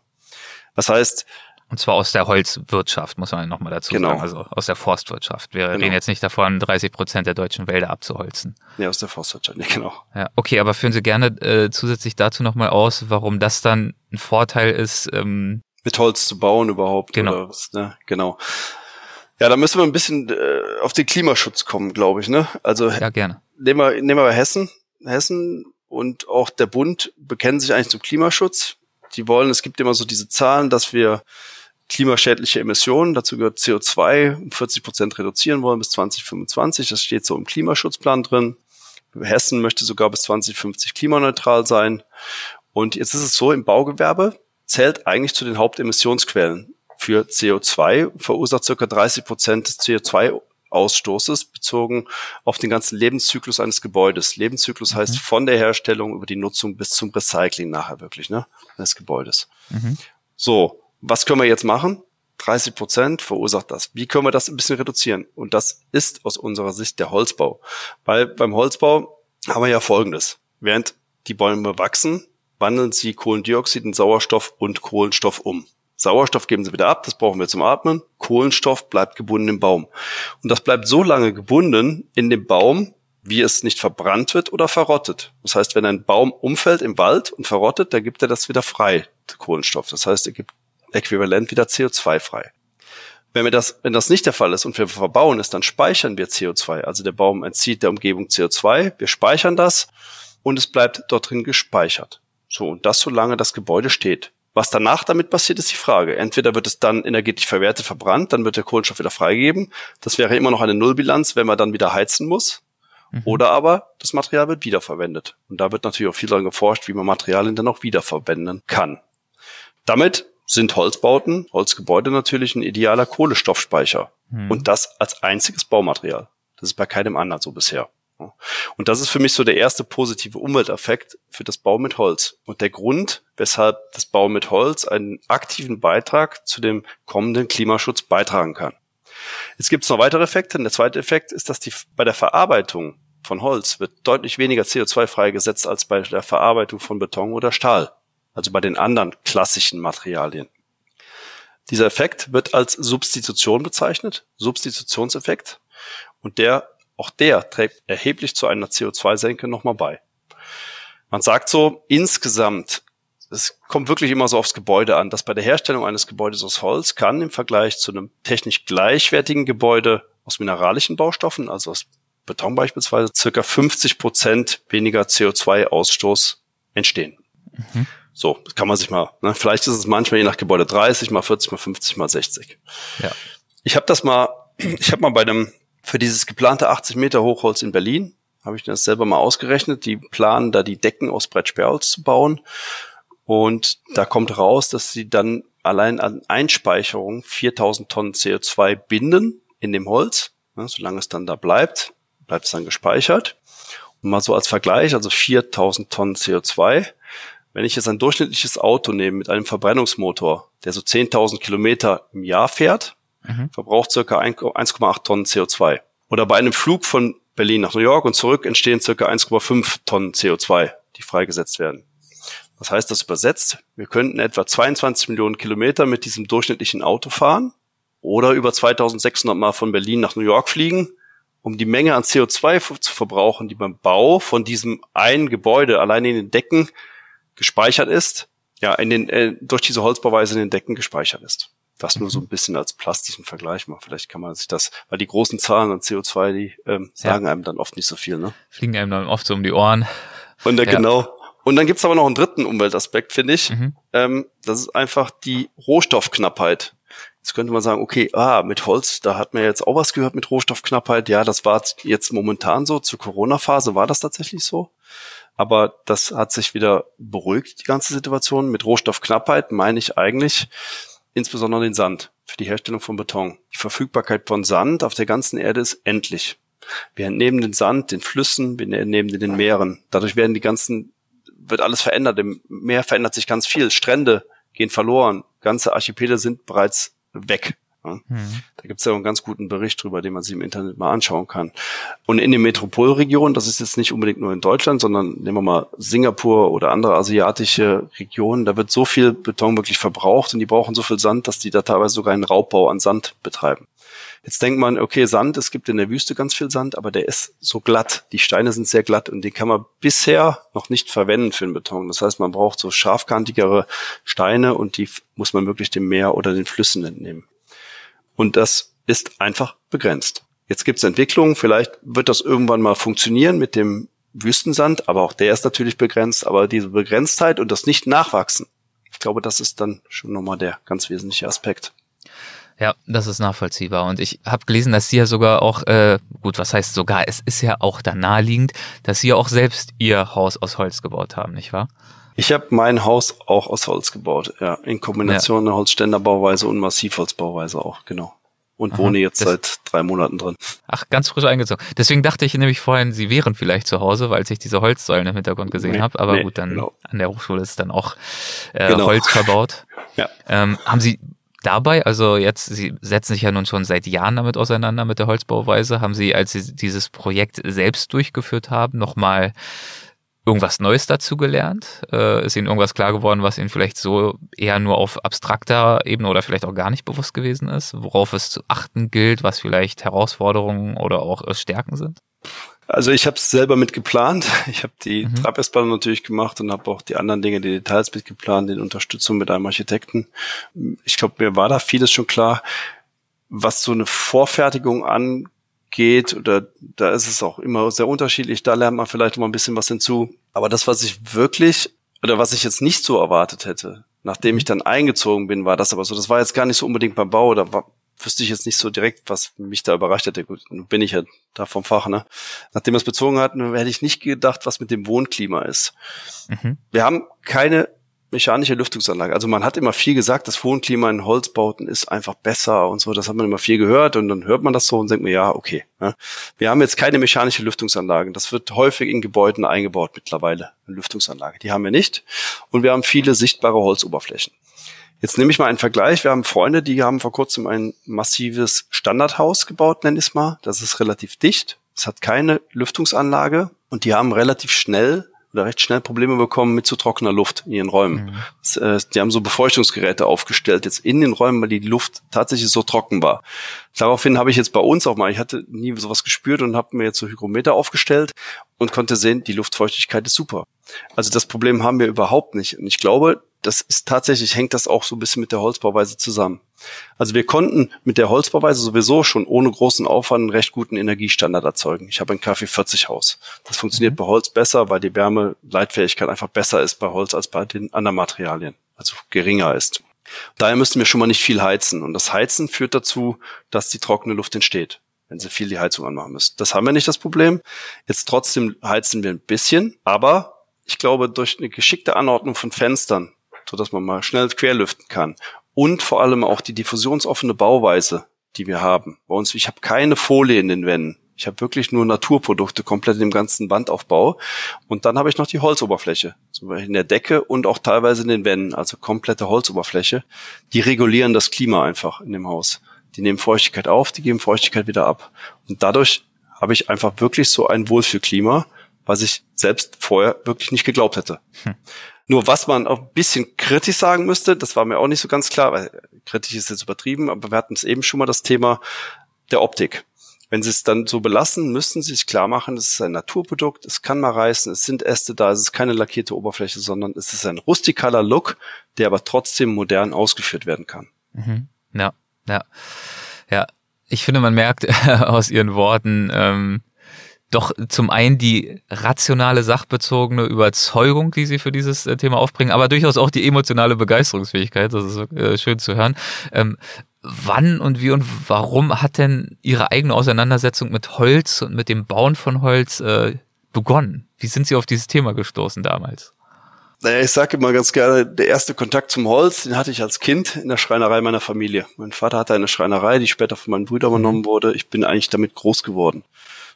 Das heißt, und zwar aus der Holzwirtschaft, muss man nochmal dazu genau. sagen, also aus der Forstwirtschaft. Wir genau. reden jetzt nicht davon, 30 Prozent der deutschen Wälder abzuholzen. Ja, aus der Forstwirtschaft, ja, genau. Ja, okay, aber führen Sie gerne äh, zusätzlich dazu nochmal aus, warum das dann ein Vorteil ist, ähm, mit Holz zu bauen überhaupt. Genau. Oder was, ne? Genau. Ja, da müssen wir ein bisschen äh, auf den Klimaschutz kommen, glaube ich. Ne? Also ja, gerne. Nehmen wir, nehmen wir Hessen. Hessen und auch der Bund bekennen sich eigentlich zum Klimaschutz. Die wollen, es gibt immer so diese Zahlen, dass wir klimaschädliche Emissionen, dazu gehört CO2, um 40 Prozent reduzieren wollen bis 2025. Das steht so im Klimaschutzplan drin. Hessen möchte sogar bis 2050 klimaneutral sein. Und jetzt ist es so im Baugewerbe, zählt eigentlich zu den Hauptemissionsquellen für CO2, verursacht circa 30 Prozent des CO2-Ausstoßes bezogen auf den ganzen Lebenszyklus eines Gebäudes. Lebenszyklus mhm. heißt von der Herstellung über die Nutzung bis zum Recycling nachher wirklich, ne, des Gebäudes. Mhm. So, was können wir jetzt machen? 30 Prozent verursacht das. Wie können wir das ein bisschen reduzieren? Und das ist aus unserer Sicht der Holzbau. Weil beim Holzbau haben wir ja Folgendes. Während die Bäume wachsen, wandeln sie Kohlendioxid in Sauerstoff und Kohlenstoff um. Sauerstoff geben sie wieder ab, das brauchen wir zum Atmen. Kohlenstoff bleibt gebunden im Baum. Und das bleibt so lange gebunden in dem Baum, wie es nicht verbrannt wird oder verrottet. Das heißt, wenn ein Baum umfällt im Wald und verrottet, dann gibt er das wieder frei, Kohlenstoff. Das heißt, er gibt äquivalent wieder CO2 frei. Wenn wir das, wenn das nicht der Fall ist und wir verbauen es, dann speichern wir CO2. Also der Baum entzieht der Umgebung CO2, wir speichern das und es bleibt dort drin gespeichert. So, und das solange das Gebäude steht. Was danach damit passiert, ist die Frage. Entweder wird es dann energetisch verwertet, verbrannt, dann wird der Kohlenstoff wieder freigegeben. Das wäre immer noch eine Nullbilanz, wenn man dann wieder heizen muss. Mhm. Oder aber das Material wird wiederverwendet. Und da wird natürlich auch viel daran geforscht, wie man Materialien dann auch wiederverwenden kann. Damit sind Holzbauten, Holzgebäude natürlich ein idealer Kohlenstoffspeicher. Mhm. Und das als einziges Baumaterial. Das ist bei keinem anderen so bisher. Und das ist für mich so der erste positive Umwelteffekt für das Bauen mit Holz. Und der Grund, weshalb das Bauen mit Holz einen aktiven Beitrag zu dem kommenden Klimaschutz beitragen kann. Jetzt gibt es noch weitere Effekte. Und der zweite Effekt ist, dass die, bei der Verarbeitung von Holz wird deutlich weniger CO2 freigesetzt als bei der Verarbeitung von Beton oder Stahl. Also bei den anderen klassischen Materialien. Dieser Effekt wird als Substitution bezeichnet, Substitutionseffekt. Und der auch der trägt erheblich zu einer CO2-Senke nochmal bei. Man sagt so, insgesamt, es kommt wirklich immer so aufs Gebäude an, dass bei der Herstellung eines Gebäudes aus Holz kann im Vergleich zu einem technisch gleichwertigen Gebäude aus mineralischen Baustoffen, also aus Beton beispielsweise, circa 50 Prozent weniger CO2-Ausstoß entstehen. Mhm. So, das kann man sich mal, ne? vielleicht ist es manchmal je nach Gebäude 30, mal 40, mal 50, mal 60. Ja. Ich habe das mal, ich habe mal bei einem für dieses geplante 80 Meter Hochholz in Berlin habe ich das selber mal ausgerechnet. Die planen da die Decken aus Brettsperrholz zu bauen. Und da kommt raus, dass sie dann allein an Einspeicherung 4000 Tonnen CO2 binden in dem Holz. Ja, solange es dann da bleibt, bleibt es dann gespeichert. Und mal so als Vergleich, also 4000 Tonnen CO2. Wenn ich jetzt ein durchschnittliches Auto nehme mit einem Verbrennungsmotor, der so 10.000 Kilometer im Jahr fährt, mhm. verbraucht circa 1,8 Tonnen CO2. Oder bei einem Flug von Berlin nach New York und zurück entstehen circa 1,5 Tonnen CO2, die freigesetzt werden. Was heißt das übersetzt? Wir könnten etwa 22 Millionen Kilometer mit diesem durchschnittlichen Auto fahren oder über 2600 Mal von Berlin nach New York fliegen, um die Menge an CO2 zu verbrauchen, die beim Bau von diesem einen Gebäude allein in den Decken gespeichert ist, ja, in den, äh, durch diese Holzbauweise in den Decken gespeichert ist. Das nur so ein bisschen als plastischen Vergleich mal. Vielleicht kann man sich das, weil die großen Zahlen an CO2, die ähm, sagen ja. einem dann oft nicht so viel, ne? Fliegen einem dann oft so um die Ohren. Und ja. genau. Und dann gibt's aber noch einen dritten Umweltaspekt, finde ich. Mhm. Ähm, das ist einfach die Rohstoffknappheit. Jetzt könnte man sagen, okay, ah, mit Holz, da hat man jetzt auch was gehört mit Rohstoffknappheit. Ja, das war jetzt momentan so. Zur Corona-Phase war das tatsächlich so. Aber das hat sich wieder beruhigt, die ganze Situation. Mit Rohstoffknappheit meine ich eigentlich, insbesondere den Sand für die Herstellung von Beton. Die Verfügbarkeit von Sand auf der ganzen Erde ist endlich. Wir entnehmen den Sand den Flüssen, wir entnehmen den, Meeren. Dadurch werden die ganzen, wird alles verändert. Im Meer verändert sich ganz viel. Strände gehen verloren. Ganze Archipele sind bereits weg. Ja. Mhm. Da gibt es ja einen ganz guten Bericht drüber, den man sich im Internet mal anschauen kann. Und in den Metropolregionen, das ist jetzt nicht unbedingt nur in Deutschland, sondern nehmen wir mal Singapur oder andere asiatische Regionen, da wird so viel Beton wirklich verbraucht und die brauchen so viel Sand, dass die da teilweise sogar einen Raubbau an Sand betreiben. Jetzt denkt man, okay, Sand, es gibt in der Wüste ganz viel Sand, aber der ist so glatt. Die Steine sind sehr glatt und den kann man bisher noch nicht verwenden für den Beton. Das heißt, man braucht so scharfkantigere Steine und die muss man wirklich dem Meer oder den Flüssen entnehmen. Und das ist einfach begrenzt. Jetzt gibt es Entwicklungen, vielleicht wird das irgendwann mal funktionieren mit dem Wüstensand, aber auch der ist natürlich begrenzt, aber diese Begrenztheit und das Nicht-Nachwachsen, ich glaube, das ist dann schon nochmal der ganz wesentliche Aspekt. Ja, das ist nachvollziehbar. Und ich habe gelesen, dass Sie ja sogar auch, äh, gut, was heißt sogar, es ist ja auch da naheliegend, dass Sie ja auch selbst Ihr Haus aus Holz gebaut haben, nicht wahr? Ich habe mein Haus auch aus Holz gebaut, ja, in Kombination ja. Holzständerbauweise und Massivholzbauweise auch, genau. Und Aha, wohne jetzt seit drei Monaten drin. Ach, ganz frisch eingezogen. Deswegen dachte ich nämlich vorhin, Sie wären vielleicht zu Hause, weil ich diese Holzsäulen im Hintergrund gesehen nee, habe. Aber nee, gut, dann genau. an der Hochschule ist dann auch äh, genau. Holz verbaut. ja. Ähm, haben Sie dabei, also jetzt, Sie setzen sich ja nun schon seit Jahren damit auseinander mit der Holzbauweise, haben Sie, als Sie dieses Projekt selbst durchgeführt haben, nochmal irgendwas Neues dazu gelernt? Äh, ist Ihnen irgendwas klar geworden, was Ihnen vielleicht so eher nur auf abstrakter Ebene oder vielleicht auch gar nicht bewusst gewesen ist? Worauf es zu achten gilt, was vielleicht Herausforderungen oder auch Stärken sind? Also ich habe es selber mitgeplant. Ich habe die mhm. Trapezplanung natürlich gemacht und habe auch die anderen Dinge, die Details mitgeplant, in Unterstützung mit einem Architekten. Ich glaube, mir war da vieles schon klar. Was so eine Vorfertigung angeht, oder da ist es auch immer sehr unterschiedlich, da lernt man vielleicht mal ein bisschen was hinzu. Aber das, was ich wirklich, oder was ich jetzt nicht so erwartet hätte, nachdem ich dann eingezogen bin, war das aber so. Das war jetzt gar nicht so unbedingt beim Bau, da war, wüsste ich jetzt nicht so direkt, was mich da überrascht hätte. Gut, bin ich ja da vom Fach, ne? Nachdem wir es bezogen hatten, hätte ich nicht gedacht, was mit dem Wohnklima ist. Mhm. Wir haben keine mechanische Lüftungsanlage. Also man hat immer viel gesagt, das Wohnklima in Holzbauten ist einfach besser und so. Das hat man immer viel gehört und dann hört man das so und denkt mir, ja, okay. Ne? Wir haben jetzt keine mechanische Lüftungsanlage. Das wird häufig in Gebäuden eingebaut mittlerweile, eine Lüftungsanlage. Die haben wir nicht. Und wir haben viele sichtbare Holzoberflächen. Jetzt nehme ich mal einen Vergleich. Wir haben Freunde, die haben vor kurzem ein massives Standardhaus gebaut, nenn ich es mal. Das ist relativ dicht. Es hat keine Lüftungsanlage und die haben relativ schnell oder recht schnell Probleme bekommen mit zu trockener Luft in ihren Räumen. Mhm. Das, äh, die haben so Befeuchtungsgeräte aufgestellt jetzt in den Räumen, weil die Luft tatsächlich so trocken war. Daraufhin habe ich jetzt bei uns auch mal, ich hatte nie sowas gespürt und habe mir jetzt so Hygrometer aufgestellt und konnte sehen, die Luftfeuchtigkeit ist super. Also das Problem haben wir überhaupt nicht. Und ich glaube, das ist tatsächlich, hängt das auch so ein bisschen mit der Holzbauweise zusammen. Also wir konnten mit der Holzbauweise sowieso schon ohne großen Aufwand einen recht guten Energiestandard erzeugen. Ich habe ein KfW40 Haus. Das funktioniert mhm. bei Holz besser, weil die Wärmeleitfähigkeit einfach besser ist bei Holz als bei den anderen Materialien, also geringer ist. Daher müssten wir schon mal nicht viel heizen. Und das Heizen führt dazu, dass die trockene Luft entsteht, wenn sie viel die Heizung anmachen müssen. Das haben wir nicht das Problem. Jetzt trotzdem heizen wir ein bisschen, aber ich glaube, durch eine geschickte Anordnung von Fenstern so dass man mal schnell querlüften kann. Und vor allem auch die diffusionsoffene Bauweise, die wir haben. Bei uns, ich habe keine Folie in den Wänden. Ich habe wirklich nur Naturprodukte komplett in dem ganzen Wandaufbau. Und dann habe ich noch die Holzoberfläche. Zum Beispiel in der Decke und auch teilweise in den Wänden, also komplette Holzoberfläche. Die regulieren das Klima einfach in dem Haus. Die nehmen Feuchtigkeit auf, die geben Feuchtigkeit wieder ab. Und dadurch habe ich einfach wirklich so ein Wohlfühlklima, was ich selbst vorher wirklich nicht geglaubt hätte. Hm. Nur was man auch ein bisschen kritisch sagen müsste, das war mir auch nicht so ganz klar, weil kritisch ist jetzt übertrieben, aber wir hatten es eben schon mal das Thema der Optik. Wenn sie es dann so belassen, müssten sie sich klar machen, es ist ein Naturprodukt, es kann mal reißen, es sind Äste da, es ist keine lackierte Oberfläche, sondern es ist ein rustikaler Look, der aber trotzdem modern ausgeführt werden kann. Mhm. Ja, ja, ja. Ich finde, man merkt aus ihren Worten, ähm, doch zum einen die rationale, sachbezogene Überzeugung, die sie für dieses äh, Thema aufbringen, aber durchaus auch die emotionale Begeisterungsfähigkeit. Das ist äh, schön zu hören. Ähm, wann und wie und warum hat denn Ihre eigene Auseinandersetzung mit Holz und mit dem Bauen von Holz äh, begonnen? Wie sind Sie auf dieses Thema gestoßen damals? Naja, ich sage immer ganz gerne, der erste Kontakt zum Holz, den hatte ich als Kind in der Schreinerei meiner Familie. Mein Vater hatte eine Schreinerei, die später von meinen Brüdern übernommen mhm. wurde. Ich bin eigentlich damit groß geworden.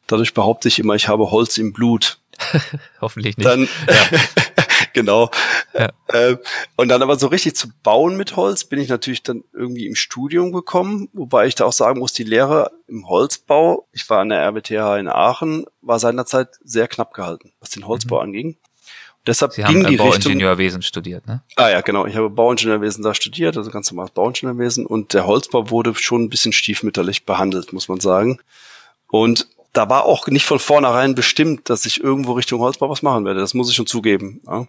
Dadurch behaupte ich immer, ich habe Holz im Blut. Hoffentlich nicht. Dann, ja. genau. Ja. Äh, und dann aber so richtig zu bauen mit Holz bin ich natürlich dann irgendwie im Studium gekommen, wobei ich da auch sagen muss, die Lehre im Holzbau, ich war an der RWTH in Aachen, war seinerzeit sehr knapp gehalten, was den Holzbau mhm. anging. Deshalb Sie ging haben die Bauingenieurwesen studiert, ne? Ah ja, genau. Ich habe Bauingenieurwesen da studiert, also ganz normales Bauingenieurwesen. Und der Holzbau wurde schon ein bisschen stiefmütterlich behandelt, muss man sagen. Und da war auch nicht von vornherein bestimmt, dass ich irgendwo Richtung Holzbau was machen werde. Das muss ich schon zugeben. Ja.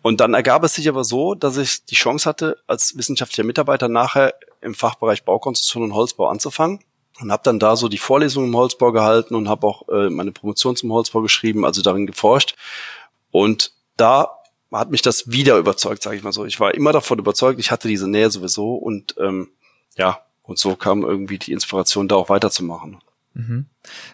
Und dann ergab es sich aber so, dass ich die Chance hatte, als wissenschaftlicher Mitarbeiter nachher im Fachbereich Baukonstruktion und Holzbau anzufangen und habe dann da so die Vorlesungen im Holzbau gehalten und habe auch äh, meine Promotion zum Holzbau geschrieben, also darin geforscht. Und da hat mich das wieder überzeugt, sage ich mal so. Ich war immer davon überzeugt, ich hatte diese Nähe sowieso und ähm, ja, und so kam irgendwie die Inspiration, da auch weiterzumachen. Mhm.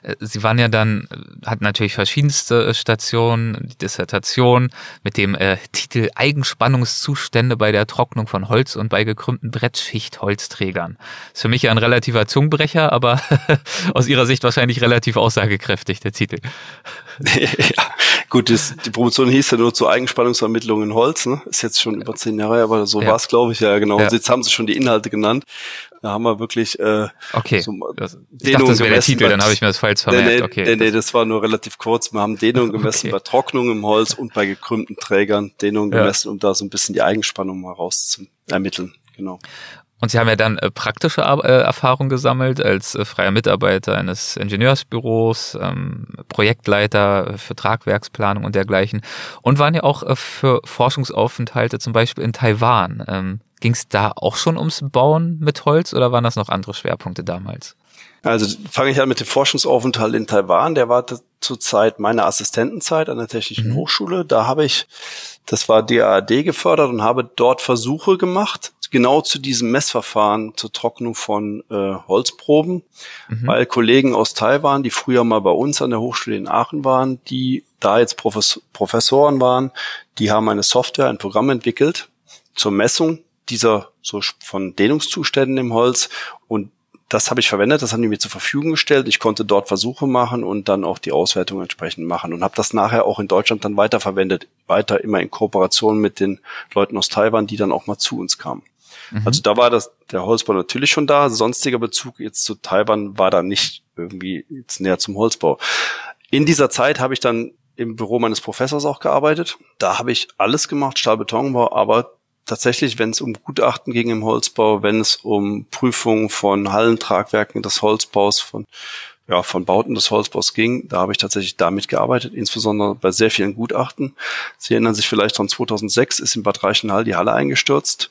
Äh, Sie waren ja dann, äh, hatten natürlich verschiedenste äh, Stationen, die Dissertation mit dem äh, Titel Eigenspannungszustände bei der Trocknung von Holz und bei gekrümmten Brettschichtholzträgern. Ist für mich ja ein relativer Zungenbrecher, aber aus Ihrer Sicht wahrscheinlich relativ aussagekräftig, der Titel. ja, gut, das, die Promotion hieß ja nur zur Eigenspannungsvermittlung in Holz, ne? Ist jetzt schon über zehn Jahre, aber so ja. war es, glaube ich, ja, genau. Ja. Jetzt haben Sie schon die Inhalte genannt. Da haben wir wirklich äh, okay. So ich dachte, das wäre der Titel, dann habe ich mir das falsch vermerkt. Nee, nee, okay, nee, nee, das war nur relativ kurz. Wir haben Dehnung gemessen okay. bei Trocknung im Holz und bei gekrümmten Trägern Dehnung ja. gemessen, um da so ein bisschen die Eigenspannung mal raus zu ermitteln. Genau. Und Sie haben ja dann äh, praktische äh, Erfahrung gesammelt als äh, freier Mitarbeiter eines Ingenieursbüros, ähm, Projektleiter für Tragwerksplanung und dergleichen und waren ja auch für Forschungsaufenthalte zum Beispiel in Taiwan. Ähm, Ging es da auch schon ums Bauen mit Holz oder waren das noch andere Schwerpunkte damals? Also fange ich an mit dem Forschungsaufenthalt in Taiwan. Der war zur Zeit meiner Assistentenzeit an der Technischen mhm. Hochschule. Da habe ich, das war DAAD gefördert und habe dort Versuche gemacht genau zu diesem Messverfahren zur Trocknung von äh, Holzproben, mhm. weil Kollegen aus Taiwan, die früher mal bei uns an der Hochschule in Aachen waren, die da jetzt Profes Professoren waren, die haben eine Software, ein Programm entwickelt zur Messung dieser so von Dehnungszuständen im Holz und das habe ich verwendet, das haben die mir zur Verfügung gestellt. Ich konnte dort Versuche machen und dann auch die Auswertung entsprechend machen und habe das nachher auch in Deutschland dann weiterverwendet, weiter immer in Kooperation mit den Leuten aus Taiwan, die dann auch mal zu uns kamen. Mhm. Also da war das, der Holzbau natürlich schon da. Sonstiger Bezug jetzt zu Taiwan war da nicht irgendwie jetzt näher zum Holzbau. In dieser Zeit habe ich dann im Büro meines Professors auch gearbeitet. Da habe ich alles gemacht, Stahlbetonbau, aber tatsächlich, wenn es um Gutachten ging im Holzbau, wenn es um Prüfungen von Hallentragwerken des Holzbaus, von ja, von Bauten des Holzbaus ging, da habe ich tatsächlich damit gearbeitet, insbesondere bei sehr vielen Gutachten. Sie erinnern sich vielleicht von 2006 ist in Bad Reichenhall die Halle eingestürzt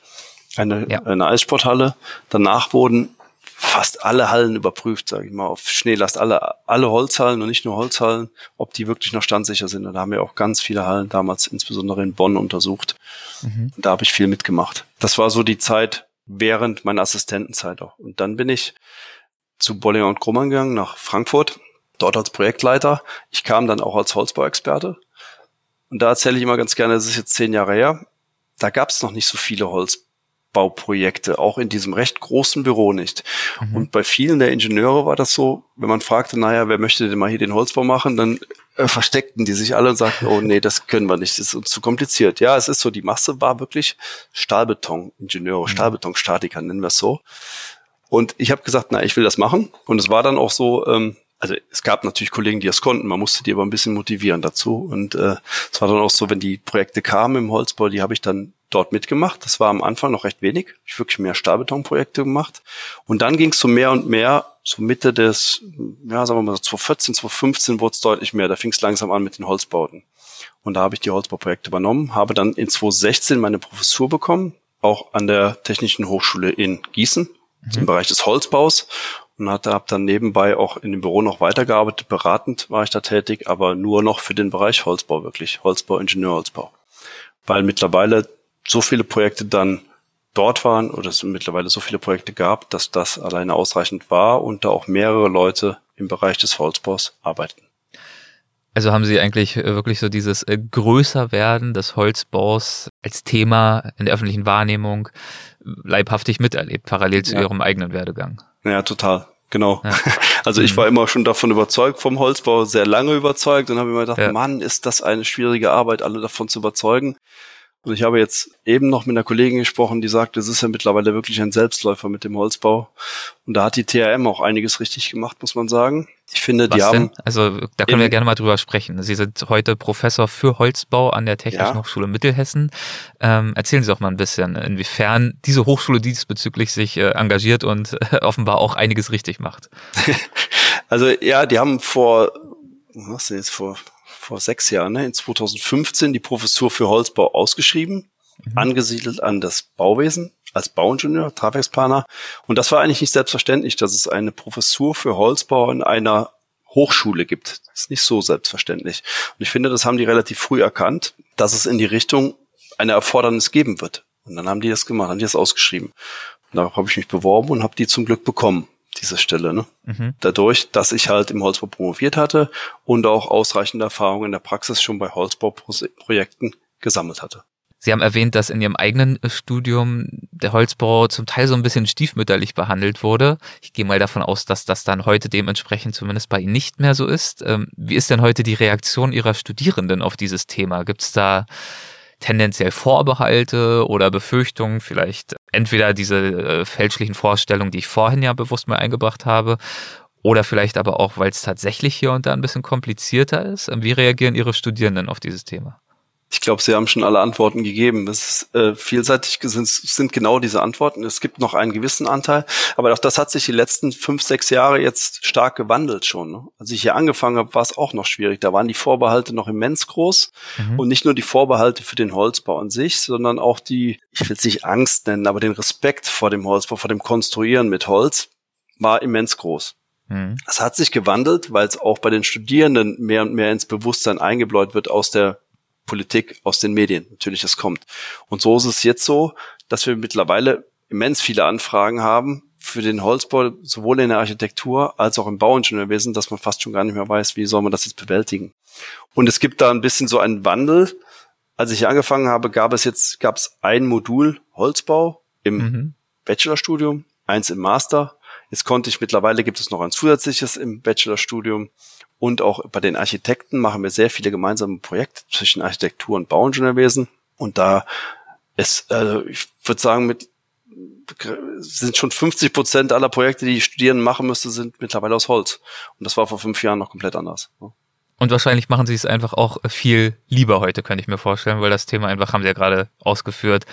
eine, ja. eine Eissporthalle. Danach wurden fast alle Hallen überprüft, sage ich mal, auf Schneelast, alle, alle Holzhallen und nicht nur Holzhallen, ob die wirklich noch standsicher sind. Und da haben wir auch ganz viele Hallen damals, insbesondere in Bonn, untersucht. Mhm. Da habe ich viel mitgemacht. Das war so die Zeit während meiner Assistentenzeit auch. Und dann bin ich zu Bollinger und Krummann gegangen, nach Frankfurt, dort als Projektleiter. Ich kam dann auch als Holzbauexperte. Und da erzähle ich immer ganz gerne, das ist jetzt zehn Jahre her, da gab es noch nicht so viele Holz Bauprojekte, auch in diesem recht großen Büro nicht. Mhm. Und bei vielen der Ingenieure war das so, wenn man fragte, naja, wer möchte denn mal hier den Holzbau machen, dann äh, versteckten die sich alle und sagten, oh nee, das können wir nicht, das ist uns zu kompliziert. Ja, es ist so, die Masse war wirklich Stahlbeton-Ingenieure, mhm. Stahlbetonstatiker nennen wir es so. Und ich habe gesagt, na, ich will das machen. Und es war dann auch so, ähm, also es gab natürlich Kollegen, die das konnten, man musste die aber ein bisschen motivieren dazu. Und äh, es war dann auch so, wenn die Projekte kamen im Holzbau, die habe ich dann dort mitgemacht. Das war am Anfang noch recht wenig. Ich wirklich mehr Stahlbetonprojekte gemacht. Und dann ging es so mehr und mehr, so Mitte des, ja, sagen wir mal, 2014, 2015 wurde es deutlich mehr. Da fing es langsam an mit den Holzbauten. Und da habe ich die Holzbauprojekte übernommen, habe dann in 2016 meine Professur bekommen, auch an der Technischen Hochschule in Gießen, mhm. im Bereich des Holzbaus. Und hatte, habe dann nebenbei auch in dem Büro noch weitergearbeitet, beratend war ich da tätig, aber nur noch für den Bereich Holzbau wirklich, Holzbau, Ingenieurholzbau. Weil mittlerweile so viele Projekte dann dort waren oder es mittlerweile so viele Projekte gab, dass das alleine ausreichend war und da auch mehrere Leute im Bereich des Holzbaus arbeiten. Also haben Sie eigentlich äh, wirklich so dieses äh, Größerwerden des Holzbaus als Thema in der öffentlichen Wahrnehmung leibhaftig miterlebt, parallel zu ja. Ihrem eigenen Werdegang? Ja, total. Genau. Ja. Also ich war immer schon davon überzeugt, vom Holzbau sehr lange überzeugt und habe immer gedacht, ja. Mann, ist das eine schwierige Arbeit, alle davon zu überzeugen. Und ich habe jetzt eben noch mit einer Kollegin gesprochen, die sagt, es ist ja mittlerweile wirklich ein Selbstläufer mit dem Holzbau. Und da hat die TRM auch einiges richtig gemacht, muss man sagen. Ich finde, Was die denn? haben. Also da können wir gerne mal drüber sprechen. Sie sind heute Professor für Holzbau an der Technischen ja. Hochschule Mittelhessen. Ähm, erzählen Sie doch mal ein bisschen, inwiefern diese Hochschule diesbezüglich sich äh, engagiert und äh, offenbar auch einiges richtig macht. also ja, die haben vor, was ist jetzt vor vor sechs Jahren, ne, in 2015 die Professur für Holzbau ausgeschrieben, mhm. angesiedelt an das Bauwesen als Bauingenieur, Trafexplaner. Und das war eigentlich nicht selbstverständlich, dass es eine Professur für Holzbau in einer Hochschule gibt. Das ist nicht so selbstverständlich. Und ich finde, das haben die relativ früh erkannt, dass es in die Richtung eine Erfordernis geben wird. Und dann haben die das gemacht, haben die das ausgeschrieben. Und darauf habe ich mich beworben und habe die zum Glück bekommen diese Stelle. Ne? Mhm. Dadurch, dass ich halt im Holzbau promoviert hatte und auch ausreichende Erfahrungen in der Praxis schon bei Holzbauprojekten gesammelt hatte. Sie haben erwähnt, dass in Ihrem eigenen Studium der Holzbau zum Teil so ein bisschen stiefmütterlich behandelt wurde. Ich gehe mal davon aus, dass das dann heute dementsprechend zumindest bei Ihnen nicht mehr so ist. Ähm, wie ist denn heute die Reaktion Ihrer Studierenden auf dieses Thema? Gibt es da tendenziell Vorbehalte oder Befürchtungen, vielleicht entweder diese äh, fälschlichen Vorstellungen, die ich vorhin ja bewusst mal eingebracht habe, oder vielleicht aber auch, weil es tatsächlich hier und da ein bisschen komplizierter ist. Wie reagieren Ihre Studierenden auf dieses Thema? Ich glaube, Sie haben schon alle Antworten gegeben. Es ist äh, vielseitig sind, sind genau diese Antworten. Es gibt noch einen gewissen Anteil, aber auch das hat sich die letzten fünf, sechs Jahre jetzt stark gewandelt schon. Ne? Als ich hier angefangen habe, war es auch noch schwierig. Da waren die Vorbehalte noch immens groß mhm. und nicht nur die Vorbehalte für den Holzbau an sich, sondern auch die, ich will es nicht Angst nennen, aber den Respekt vor dem Holzbau, vor dem Konstruieren mit Holz war immens groß. Mhm. Es hat sich gewandelt, weil es auch bei den Studierenden mehr und mehr ins Bewusstsein eingebläut wird aus der Politik, aus den Medien. Natürlich, das kommt. Und so ist es jetzt so, dass wir mittlerweile immens viele Anfragen haben für den Holzbau, sowohl in der Architektur als auch im Bauingenieurwesen, dass man fast schon gar nicht mehr weiß, wie soll man das jetzt bewältigen. Und es gibt da ein bisschen so einen Wandel. Als ich angefangen habe, gab es jetzt, gab es ein Modul Holzbau im mhm. Bachelorstudium, eins im Master. Jetzt konnte ich mittlerweile gibt es noch ein zusätzliches im Bachelorstudium und auch bei den Architekten machen wir sehr viele gemeinsame Projekte zwischen Architektur und Bauingenieurwesen. Und da ist, also ich würde sagen, mit sind schon 50 Prozent aller Projekte, die die Studierenden machen müsste, sind mittlerweile aus Holz. Und das war vor fünf Jahren noch komplett anders. Und wahrscheinlich machen sie es einfach auch viel lieber heute, könnte ich mir vorstellen, weil das Thema einfach, haben sie ja gerade ausgeführt,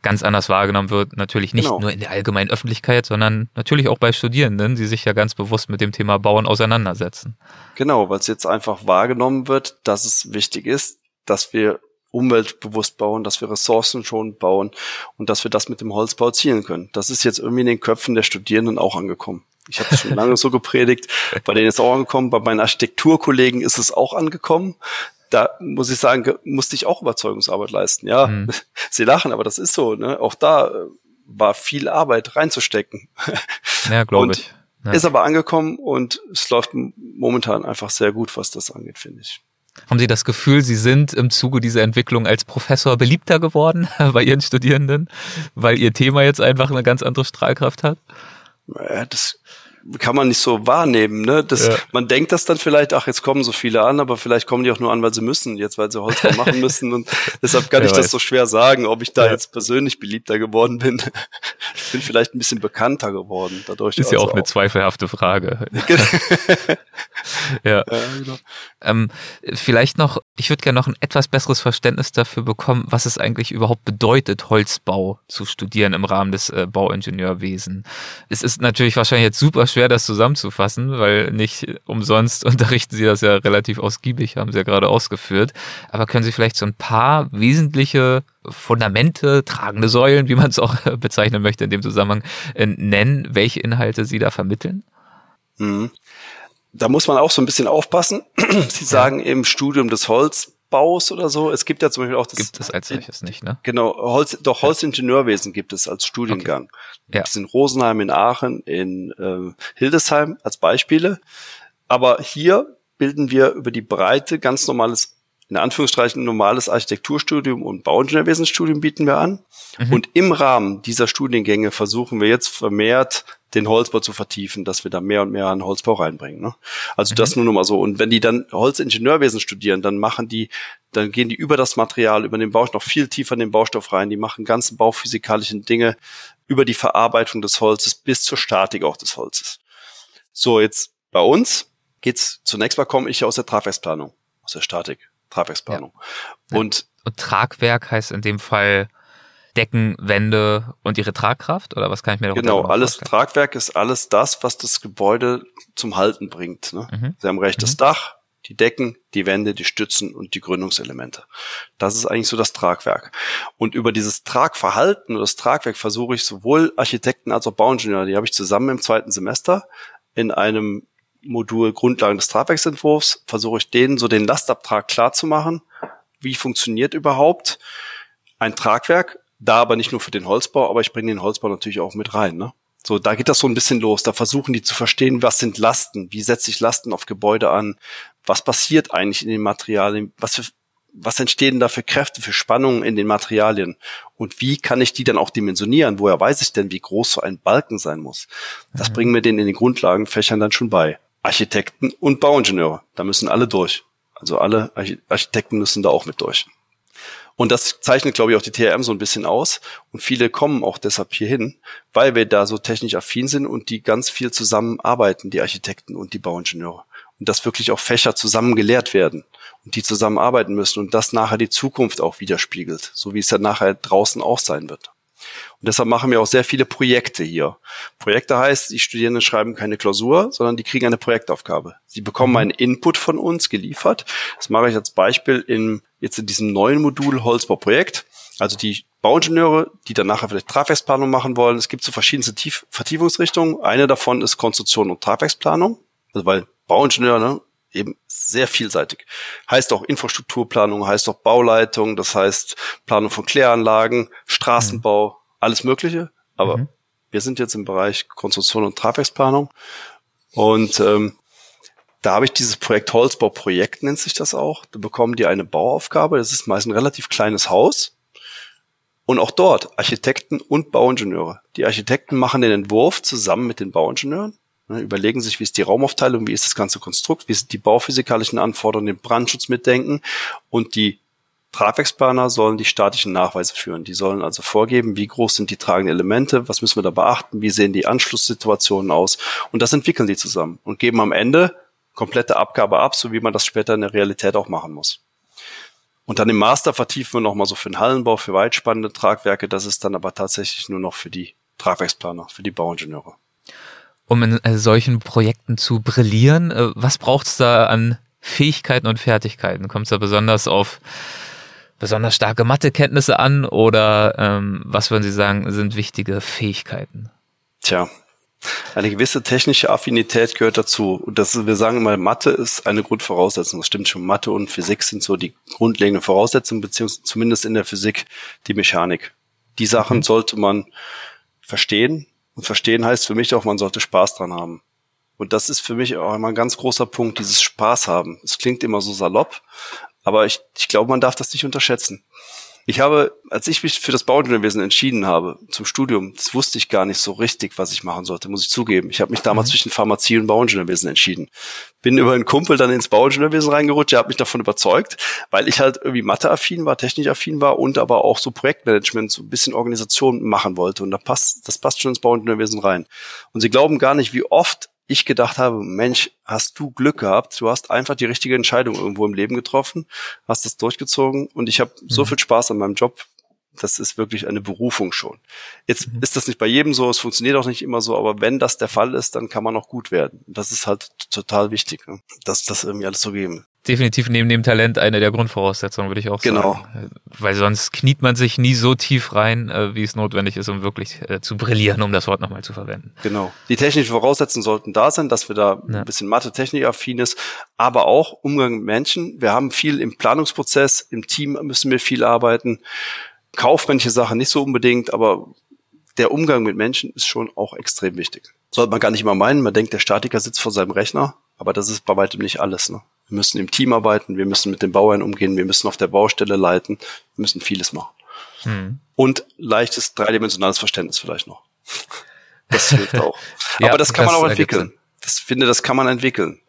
ganz anders wahrgenommen wird. Natürlich nicht genau. nur in der allgemeinen Öffentlichkeit, sondern natürlich auch bei Studierenden, die sich ja ganz bewusst mit dem Thema Bauen auseinandersetzen. Genau, weil es jetzt einfach wahrgenommen wird, dass es wichtig ist, dass wir umweltbewusst bauen, dass wir Ressourcen schon bauen und dass wir das mit dem Holzbau zielen können. Das ist jetzt irgendwie in den Köpfen der Studierenden auch angekommen. Ich habe schon lange so gepredigt. Bei denen ist es auch angekommen. Bei meinen Architekturkollegen ist es auch angekommen. Da muss ich sagen, musste ich auch Überzeugungsarbeit leisten. Ja, mhm. sie lachen, aber das ist so. Ne? Auch da äh, war viel Arbeit reinzustecken. Ja, glaube ich. Ja. Ist aber angekommen und es läuft momentan einfach sehr gut, was das angeht, finde ich. Haben Sie das Gefühl, Sie sind im Zuge dieser Entwicklung als Professor beliebter geworden bei Ihren Studierenden, weil Ihr Thema jetzt einfach eine ganz andere Strahlkraft hat? Das kann man nicht so wahrnehmen. Ne? Das, ja. Man denkt das dann vielleicht, ach, jetzt kommen so viele an, aber vielleicht kommen die auch nur an, weil sie müssen, jetzt weil sie Holzbau machen müssen. Und deshalb kann ich weiß. das so schwer sagen, ob ich da ja. jetzt persönlich beliebter geworden bin. ich bin vielleicht ein bisschen bekannter geworden dadurch. Ist ja also auch eine zweifelhafte Frage. ja. ja genau. ähm, vielleicht noch, ich würde gerne noch ein etwas besseres Verständnis dafür bekommen, was es eigentlich überhaupt bedeutet, Holzbau zu studieren im Rahmen des äh, Bauingenieurwesen. Es ist natürlich wahrscheinlich jetzt super schwer, das zusammenzufassen, weil nicht umsonst unterrichten Sie das ja relativ ausgiebig, haben Sie ja gerade ausgeführt. Aber können Sie vielleicht so ein paar wesentliche Fundamente, tragende Säulen, wie man es auch bezeichnen möchte in dem Zusammenhang, äh, nennen, welche Inhalte Sie da vermitteln? Mhm. Da muss man auch so ein bisschen aufpassen. Sie sagen im Studium des Holz Baus oder so. Es gibt ja zum Beispiel auch das. Gibt es als solches nicht, ne? Genau, Holz, doch Holzingenieurwesen gibt es als Studiengang. Okay. Ja. Es in Rosenheim, in Aachen, in äh, Hildesheim als Beispiele. Aber hier bilden wir über die Breite ganz normales in Anführungsstrichen normales Architekturstudium und Bauingenieurwesensstudium bieten wir an. Mhm. Und im Rahmen dieser Studiengänge versuchen wir jetzt vermehrt den Holzbau zu vertiefen, dass wir da mehr und mehr an Holzbau reinbringen. Ne? Also mhm. das nur noch mal so. Und wenn die dann Holzingenieurwesen studieren, dann machen die, dann gehen die über das Material, über den Baustoff noch viel tiefer in den Baustoff rein. Die machen ganze bauphysikalischen Dinge über die Verarbeitung des Holzes bis zur Statik auch des Holzes. So, jetzt bei uns geht's zunächst mal komme ich aus der Tragwerksplanung, aus der Statik. Tragwerksplanung. Ja. Und, und Tragwerk heißt in dem Fall Decken, Wände und ihre Tragkraft? Oder was kann ich mir Genau, alles Tragwerk ist alles das, was das Gebäude zum Halten bringt. Ne? Mhm. Sie haben recht, das mhm. Dach, die Decken, die Wände, die Stützen und die Gründungselemente. Das ist eigentlich so das Tragwerk. Und über dieses Tragverhalten oder das Tragwerk versuche ich sowohl Architekten als auch Bauingenieure, die habe ich zusammen im zweiten Semester in einem Modul Grundlagen des Tragwerksentwurfs, versuche ich denen so den Lastabtrag klar zu machen. Wie funktioniert überhaupt ein Tragwerk? Da aber nicht nur für den Holzbau, aber ich bringe den Holzbau natürlich auch mit rein. Ne? So, da geht das so ein bisschen los. Da versuchen die zu verstehen, was sind Lasten? Wie setze ich Lasten auf Gebäude an? Was passiert eigentlich in den Materialien? Was für, was entstehen da für Kräfte, für Spannungen in den Materialien? Und wie kann ich die dann auch dimensionieren? Woher weiß ich denn, wie groß so ein Balken sein muss? Das mhm. bringen wir denen in den Grundlagenfächern dann schon bei. Architekten und Bauingenieure. Da müssen alle durch. Also alle Architekten müssen da auch mit durch. Und das zeichnet, glaube ich, auch die TRM so ein bisschen aus. Und viele kommen auch deshalb hierhin, weil wir da so technisch affin sind und die ganz viel zusammenarbeiten, die Architekten und die Bauingenieure. Und dass wirklich auch Fächer zusammen gelehrt werden. und die zusammenarbeiten müssen und das nachher die Zukunft auch widerspiegelt, so wie es ja nachher draußen auch sein wird. Und deshalb machen wir auch sehr viele Projekte hier. Projekte heißt, die Studierenden schreiben keine Klausur, sondern die kriegen eine Projektaufgabe. Sie bekommen mhm. einen Input von uns geliefert. Das mache ich als Beispiel in, jetzt in diesem neuen Modul Holzbauprojekt. Also die Bauingenieure, die dann nachher vielleicht Tragwerksplanung machen wollen. Es gibt so verschiedenste Tief Vertiefungsrichtungen. Eine davon ist Konstruktion und Tragwerksplanung. Also weil Bauingenieur, ne, eben sehr vielseitig. Heißt auch Infrastrukturplanung, heißt auch Bauleitung, das heißt Planung von Kläranlagen, Straßenbau, mhm. alles Mögliche. Aber mhm. wir sind jetzt im Bereich Konstruktion und Tragwerksplanung. Und ähm, da habe ich dieses Projekt Holzbauprojekt, nennt sich das auch. Da bekommen die eine Bauaufgabe. Das ist meist ein relativ kleines Haus. Und auch dort Architekten und Bauingenieure. Die Architekten machen den Entwurf zusammen mit den Bauingenieuren Ne, überlegen sich, wie ist die Raumaufteilung, wie ist das ganze Konstrukt, wie sind die bauphysikalischen Anforderungen, den Brandschutz mitdenken und die Tragwerksplaner sollen die statischen Nachweise führen. Die sollen also vorgeben, wie groß sind die tragenden Elemente, was müssen wir da beachten, wie sehen die Anschlusssituationen aus und das entwickeln die zusammen und geben am Ende komplette Abgabe ab, so wie man das später in der Realität auch machen muss. Und dann im Master vertiefen wir nochmal so für den Hallenbau, für weitspannende Tragwerke. Das ist dann aber tatsächlich nur noch für die Tragwerksplaner, für die Bauingenieure um in äh, solchen Projekten zu brillieren? Äh, was braucht es da an Fähigkeiten und Fertigkeiten? Kommt es da besonders auf besonders starke Mathekenntnisse an oder ähm, was würden Sie sagen, sind wichtige Fähigkeiten? Tja, eine gewisse technische Affinität gehört dazu. Und das wir sagen immer, Mathe ist eine Grundvoraussetzung. Das stimmt schon. Mathe und Physik sind so die grundlegenden Voraussetzungen, beziehungsweise zumindest in der Physik die Mechanik. Die Sachen mhm. sollte man verstehen, und verstehen heißt für mich auch, man sollte Spaß dran haben. Und das ist für mich auch immer ein ganz großer Punkt, dieses Spaß haben. Es klingt immer so salopp, aber ich, ich glaube, man darf das nicht unterschätzen. Ich habe, als ich mich für das Bauingenieurwesen entschieden habe, zum Studium, das wusste ich gar nicht so richtig, was ich machen sollte, muss ich zugeben. Ich habe mich damals mhm. zwischen Pharmazie und Bauingenieurwesen entschieden. Bin über einen Kumpel dann ins Bauingenieurwesen reingerutscht, der hat mich davon überzeugt, weil ich halt irgendwie Matheaffin war, technikaffin war und aber auch so Projektmanagement, so ein bisschen Organisation machen wollte. Und da passt, das passt schon ins Bauingenieurwesen rein. Und sie glauben gar nicht, wie oft ich gedacht habe, Mensch, hast du Glück gehabt, du hast einfach die richtige Entscheidung irgendwo im Leben getroffen, hast das durchgezogen und ich habe mhm. so viel Spaß an meinem Job. Das ist wirklich eine Berufung schon. Jetzt mhm. ist das nicht bei jedem so, es funktioniert auch nicht immer so, aber wenn das der Fall ist, dann kann man auch gut werden. Das ist halt total wichtig, ne? dass das irgendwie alles so geben definitiv neben dem Talent eine der Grundvoraussetzungen, würde ich auch genau. sagen. Genau. Weil sonst kniet man sich nie so tief rein, äh, wie es notwendig ist, um wirklich äh, zu brillieren, um das Wort nochmal zu verwenden. Genau. Die technischen Voraussetzungen sollten da sein, dass wir da ja. ein bisschen Mathe-Technik-affin ist, aber auch Umgang mit Menschen. Wir haben viel im Planungsprozess, im Team müssen wir viel arbeiten. Kaufmännische Sachen nicht so unbedingt, aber der Umgang mit Menschen ist schon auch extrem wichtig. Sollte man gar nicht immer meinen, man denkt, der Statiker sitzt vor seinem Rechner, aber das ist bei weitem nicht alles. Ne? Wir müssen im Team arbeiten, wir müssen mit den Bauern umgehen, wir müssen auf der Baustelle leiten, wir müssen vieles machen. Hm. Und leichtes dreidimensionales Verständnis vielleicht noch. Das hilft auch. ja, Aber das kann das man auch entwickeln. Das finde, das kann man entwickeln.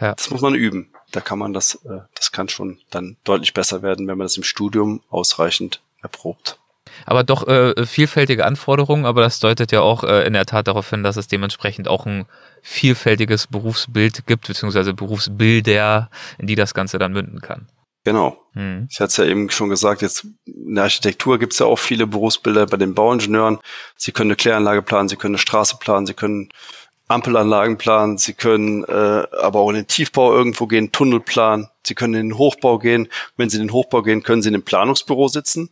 Ja. Das muss man üben. Da kann man das, äh, das kann schon dann deutlich besser werden, wenn man das im Studium ausreichend erprobt. Aber doch äh, vielfältige Anforderungen, aber das deutet ja auch äh, in der Tat darauf hin, dass es dementsprechend auch ein vielfältiges Berufsbild gibt, beziehungsweise Berufsbilder, in die das Ganze dann münden kann. Genau. Hm. Ich hatte es ja eben schon gesagt, jetzt in der Architektur gibt es ja auch viele Berufsbilder bei den Bauingenieuren. Sie können eine Kläranlage planen, sie können eine Straße planen, sie können Ampelanlagen planen, sie können äh, aber auch in den Tiefbau irgendwo gehen, Tunnel planen, sie können in den Hochbau gehen. Wenn sie in den Hochbau gehen, können sie in dem Planungsbüro sitzen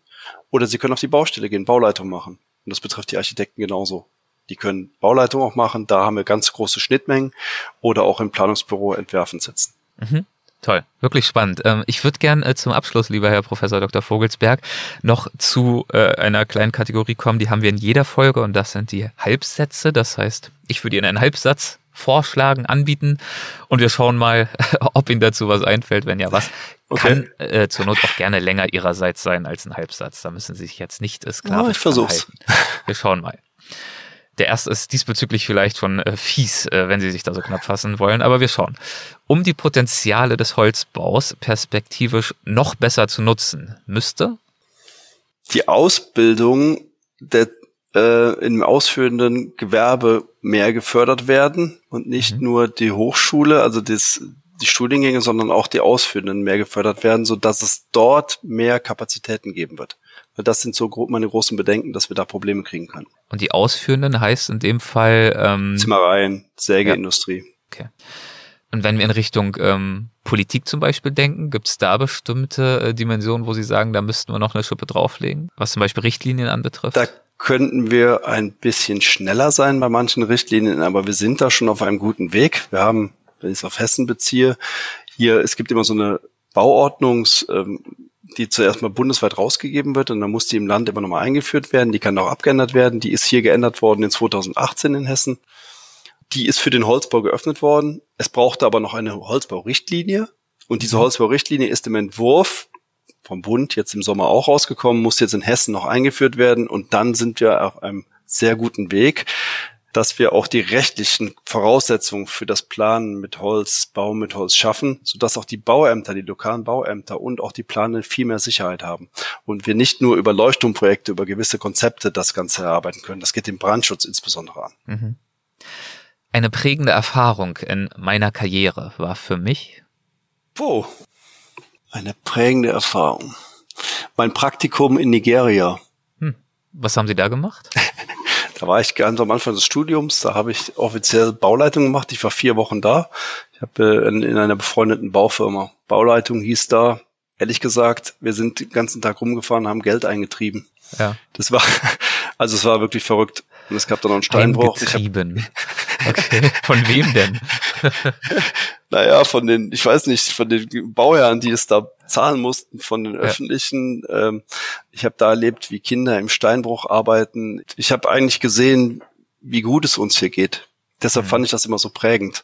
oder sie können auf die Baustelle gehen, Bauleitung machen. Und das betrifft die Architekten genauso. Die können Bauleitung auch machen, da haben wir ganz große Schnittmengen oder auch im Planungsbüro entwerfen sitzen. Mhm. Toll, wirklich spannend. Ähm, ich würde gern äh, zum Abschluss, lieber Herr Professor Dr. Vogelsberg, noch zu äh, einer kleinen Kategorie kommen, die haben wir in jeder Folge und das sind die Halbsätze. Das heißt, ich würde Ihnen einen Halbsatz vorschlagen, anbieten und wir schauen mal, ob Ihnen dazu was einfällt. Wenn ja, was okay. kann äh, zur Not auch gerne länger Ihrerseits sein als ein Halbsatz. Da müssen Sie sich jetzt nicht äh, sklavisch oh, ich versuch's. Halten. Wir schauen mal. Der erste ist diesbezüglich vielleicht schon äh, fies, äh, wenn Sie sich da so knapp fassen wollen, aber wir schauen. Um die Potenziale des Holzbaus perspektivisch noch besser zu nutzen, müsste die Ausbildung der äh, im ausführenden Gewerbe mehr gefördert werden und nicht mhm. nur die Hochschule, also das, die Studiengänge, sondern auch die Ausführenden mehr gefördert werden, so dass es dort mehr Kapazitäten geben wird. Weil das sind so meine großen Bedenken, dass wir da Probleme kriegen können. Und die Ausführenden heißt in dem Fall ähm, Zimmereien, Sägeindustrie. Ja. Okay. Und wenn wir in Richtung ähm, Politik zum Beispiel denken, gibt es da bestimmte äh, Dimensionen, wo Sie sagen, da müssten wir noch eine Schippe drauflegen, was zum Beispiel Richtlinien anbetrifft? Da könnten wir ein bisschen schneller sein bei manchen Richtlinien, aber wir sind da schon auf einem guten Weg. Wir haben, wenn ich es auf Hessen beziehe, hier, es gibt immer so eine Bauordnungs, ähm, die zuerst mal bundesweit rausgegeben wird und dann muss die im Land immer nochmal eingeführt werden. Die kann auch abgeändert werden. Die ist hier geändert worden in 2018 in Hessen. Die ist für den Holzbau geöffnet worden. Es brauchte aber noch eine Holzbaurichtlinie. Und diese mhm. Holzbaurichtlinie ist im Entwurf vom Bund jetzt im Sommer auch rausgekommen, muss jetzt in Hessen noch eingeführt werden. Und dann sind wir auf einem sehr guten Weg, dass wir auch die rechtlichen Voraussetzungen für das Planen mit Holz, Bau mit Holz schaffen, sodass auch die Bauämter, die lokalen Bauämter und auch die Planer viel mehr Sicherheit haben. Und wir nicht nur über Leuchtturmprojekte, über gewisse Konzepte das Ganze erarbeiten können. Das geht den Brandschutz insbesondere an. Mhm. Eine prägende Erfahrung in meiner Karriere war für mich. Wo? Eine prägende Erfahrung. Mein Praktikum in Nigeria. Hm. Was haben Sie da gemacht? da war ich ganz am Anfang des Studiums. Da habe ich offiziell Bauleitung gemacht. Ich war vier Wochen da. Ich habe äh, in, in einer befreundeten Baufirma. Bauleitung hieß da, ehrlich gesagt, wir sind den ganzen Tag rumgefahren, haben Geld eingetrieben. Ja. Das war, also es war wirklich verrückt. Und es gab dann noch einen Steinbruch. Eingetrieben. Okay. Von wem denn? naja, von den, ich weiß nicht, von den Bauherren, die es da zahlen mussten, von den ja. öffentlichen. Ähm, ich habe da erlebt, wie Kinder im Steinbruch arbeiten. Ich habe eigentlich gesehen, wie gut es uns hier geht. Deshalb mhm. fand ich das immer so prägend.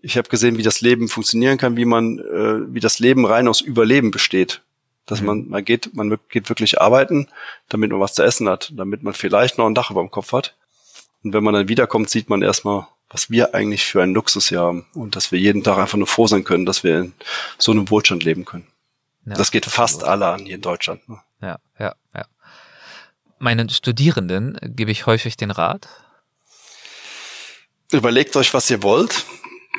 Ich habe gesehen, wie das Leben funktionieren kann, wie man, äh, wie das Leben rein aus Überleben besteht. Dass mhm. man, man geht, man geht wirklich arbeiten, damit man was zu essen hat, damit man vielleicht noch ein Dach über dem Kopf hat. Und wenn man dann wiederkommt, sieht man erstmal, was wir eigentlich für einen Luxus hier haben und dass wir jeden Tag einfach nur froh sein können, dass wir in so einem Wohlstand leben können. Ja, das geht fast alle an hier in Deutschland. Ne? Ja, ja, ja. Meinen Studierenden gebe ich häufig den Rat. Überlegt euch, was ihr wollt.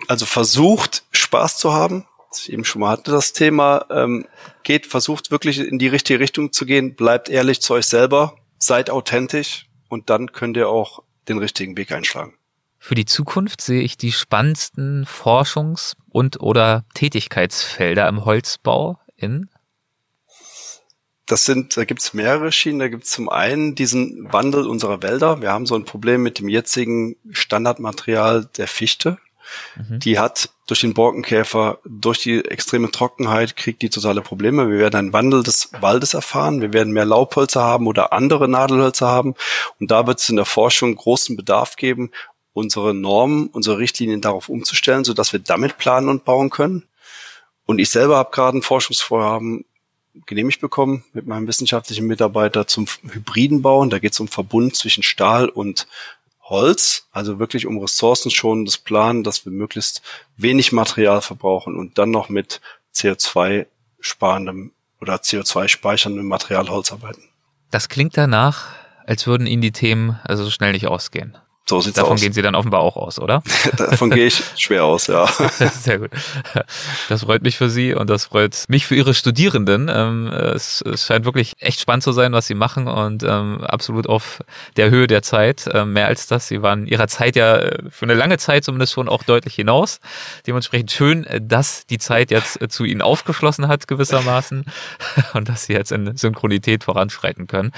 Also versucht, Spaß zu haben. Ich eben schon mal hatte das Thema. Ähm, geht, versucht wirklich in die richtige Richtung zu gehen. Bleibt ehrlich zu euch selber. Seid authentisch. Und dann könnt ihr auch den richtigen Weg einschlagen. Für die Zukunft sehe ich die spannendsten Forschungs- und oder Tätigkeitsfelder im Holzbau in das sind, da gibt's mehrere Schienen. Da gibt's zum einen diesen Wandel unserer Wälder. Wir haben so ein Problem mit dem jetzigen Standardmaterial der Fichte. Mhm. Die hat durch den Borkenkäfer, durch die extreme Trockenheit, kriegt die totale Probleme. Wir werden einen Wandel des Waldes erfahren. Wir werden mehr Laubhölzer haben oder andere Nadelhölzer haben. Und da wird es in der Forschung großen Bedarf geben, unsere Normen, unsere Richtlinien darauf umzustellen, sodass wir damit planen und bauen können. Und ich selber habe gerade ein Forschungsvorhaben genehmigt bekommen mit meinem wissenschaftlichen Mitarbeiter zum hybriden Bauen. Da geht es um Verbund zwischen Stahl und Holz, also wirklich um ressourcenschonendes Planen, dass wir möglichst wenig Material verbrauchen und dann noch mit CO2 sparendem oder CO2 speicherndem Material Holz arbeiten. Das klingt danach, als würden Ihnen die Themen also so schnell nicht ausgehen. So sieht's Davon aus. gehen Sie dann offenbar auch aus, oder? Davon gehe ich schwer aus, ja. Sehr gut. Das freut mich für Sie und das freut mich für Ihre Studierenden. Ähm, es, scheint wirklich echt spannend zu sein, was Sie machen und ähm, absolut auf der Höhe der Zeit. Ähm, mehr als das. Sie waren Ihrer Zeit ja äh, für eine lange Zeit zumindest schon auch deutlich hinaus. Dementsprechend schön, dass die Zeit jetzt äh, zu Ihnen aufgeschlossen hat gewissermaßen und dass Sie jetzt in Synchronität voranschreiten können.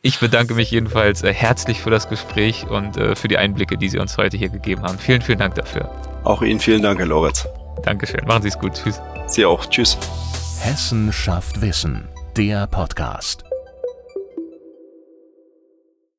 Ich bedanke mich jedenfalls äh, herzlich für das Gespräch und für die die Einblicke, die Sie uns heute hier gegeben haben. Vielen, vielen Dank dafür. Auch Ihnen vielen Dank, Herr Lorenz. Dankeschön. Machen Sie es gut. Tschüss. Sie auch. Tschüss. Hessen schafft Wissen. Der Podcast.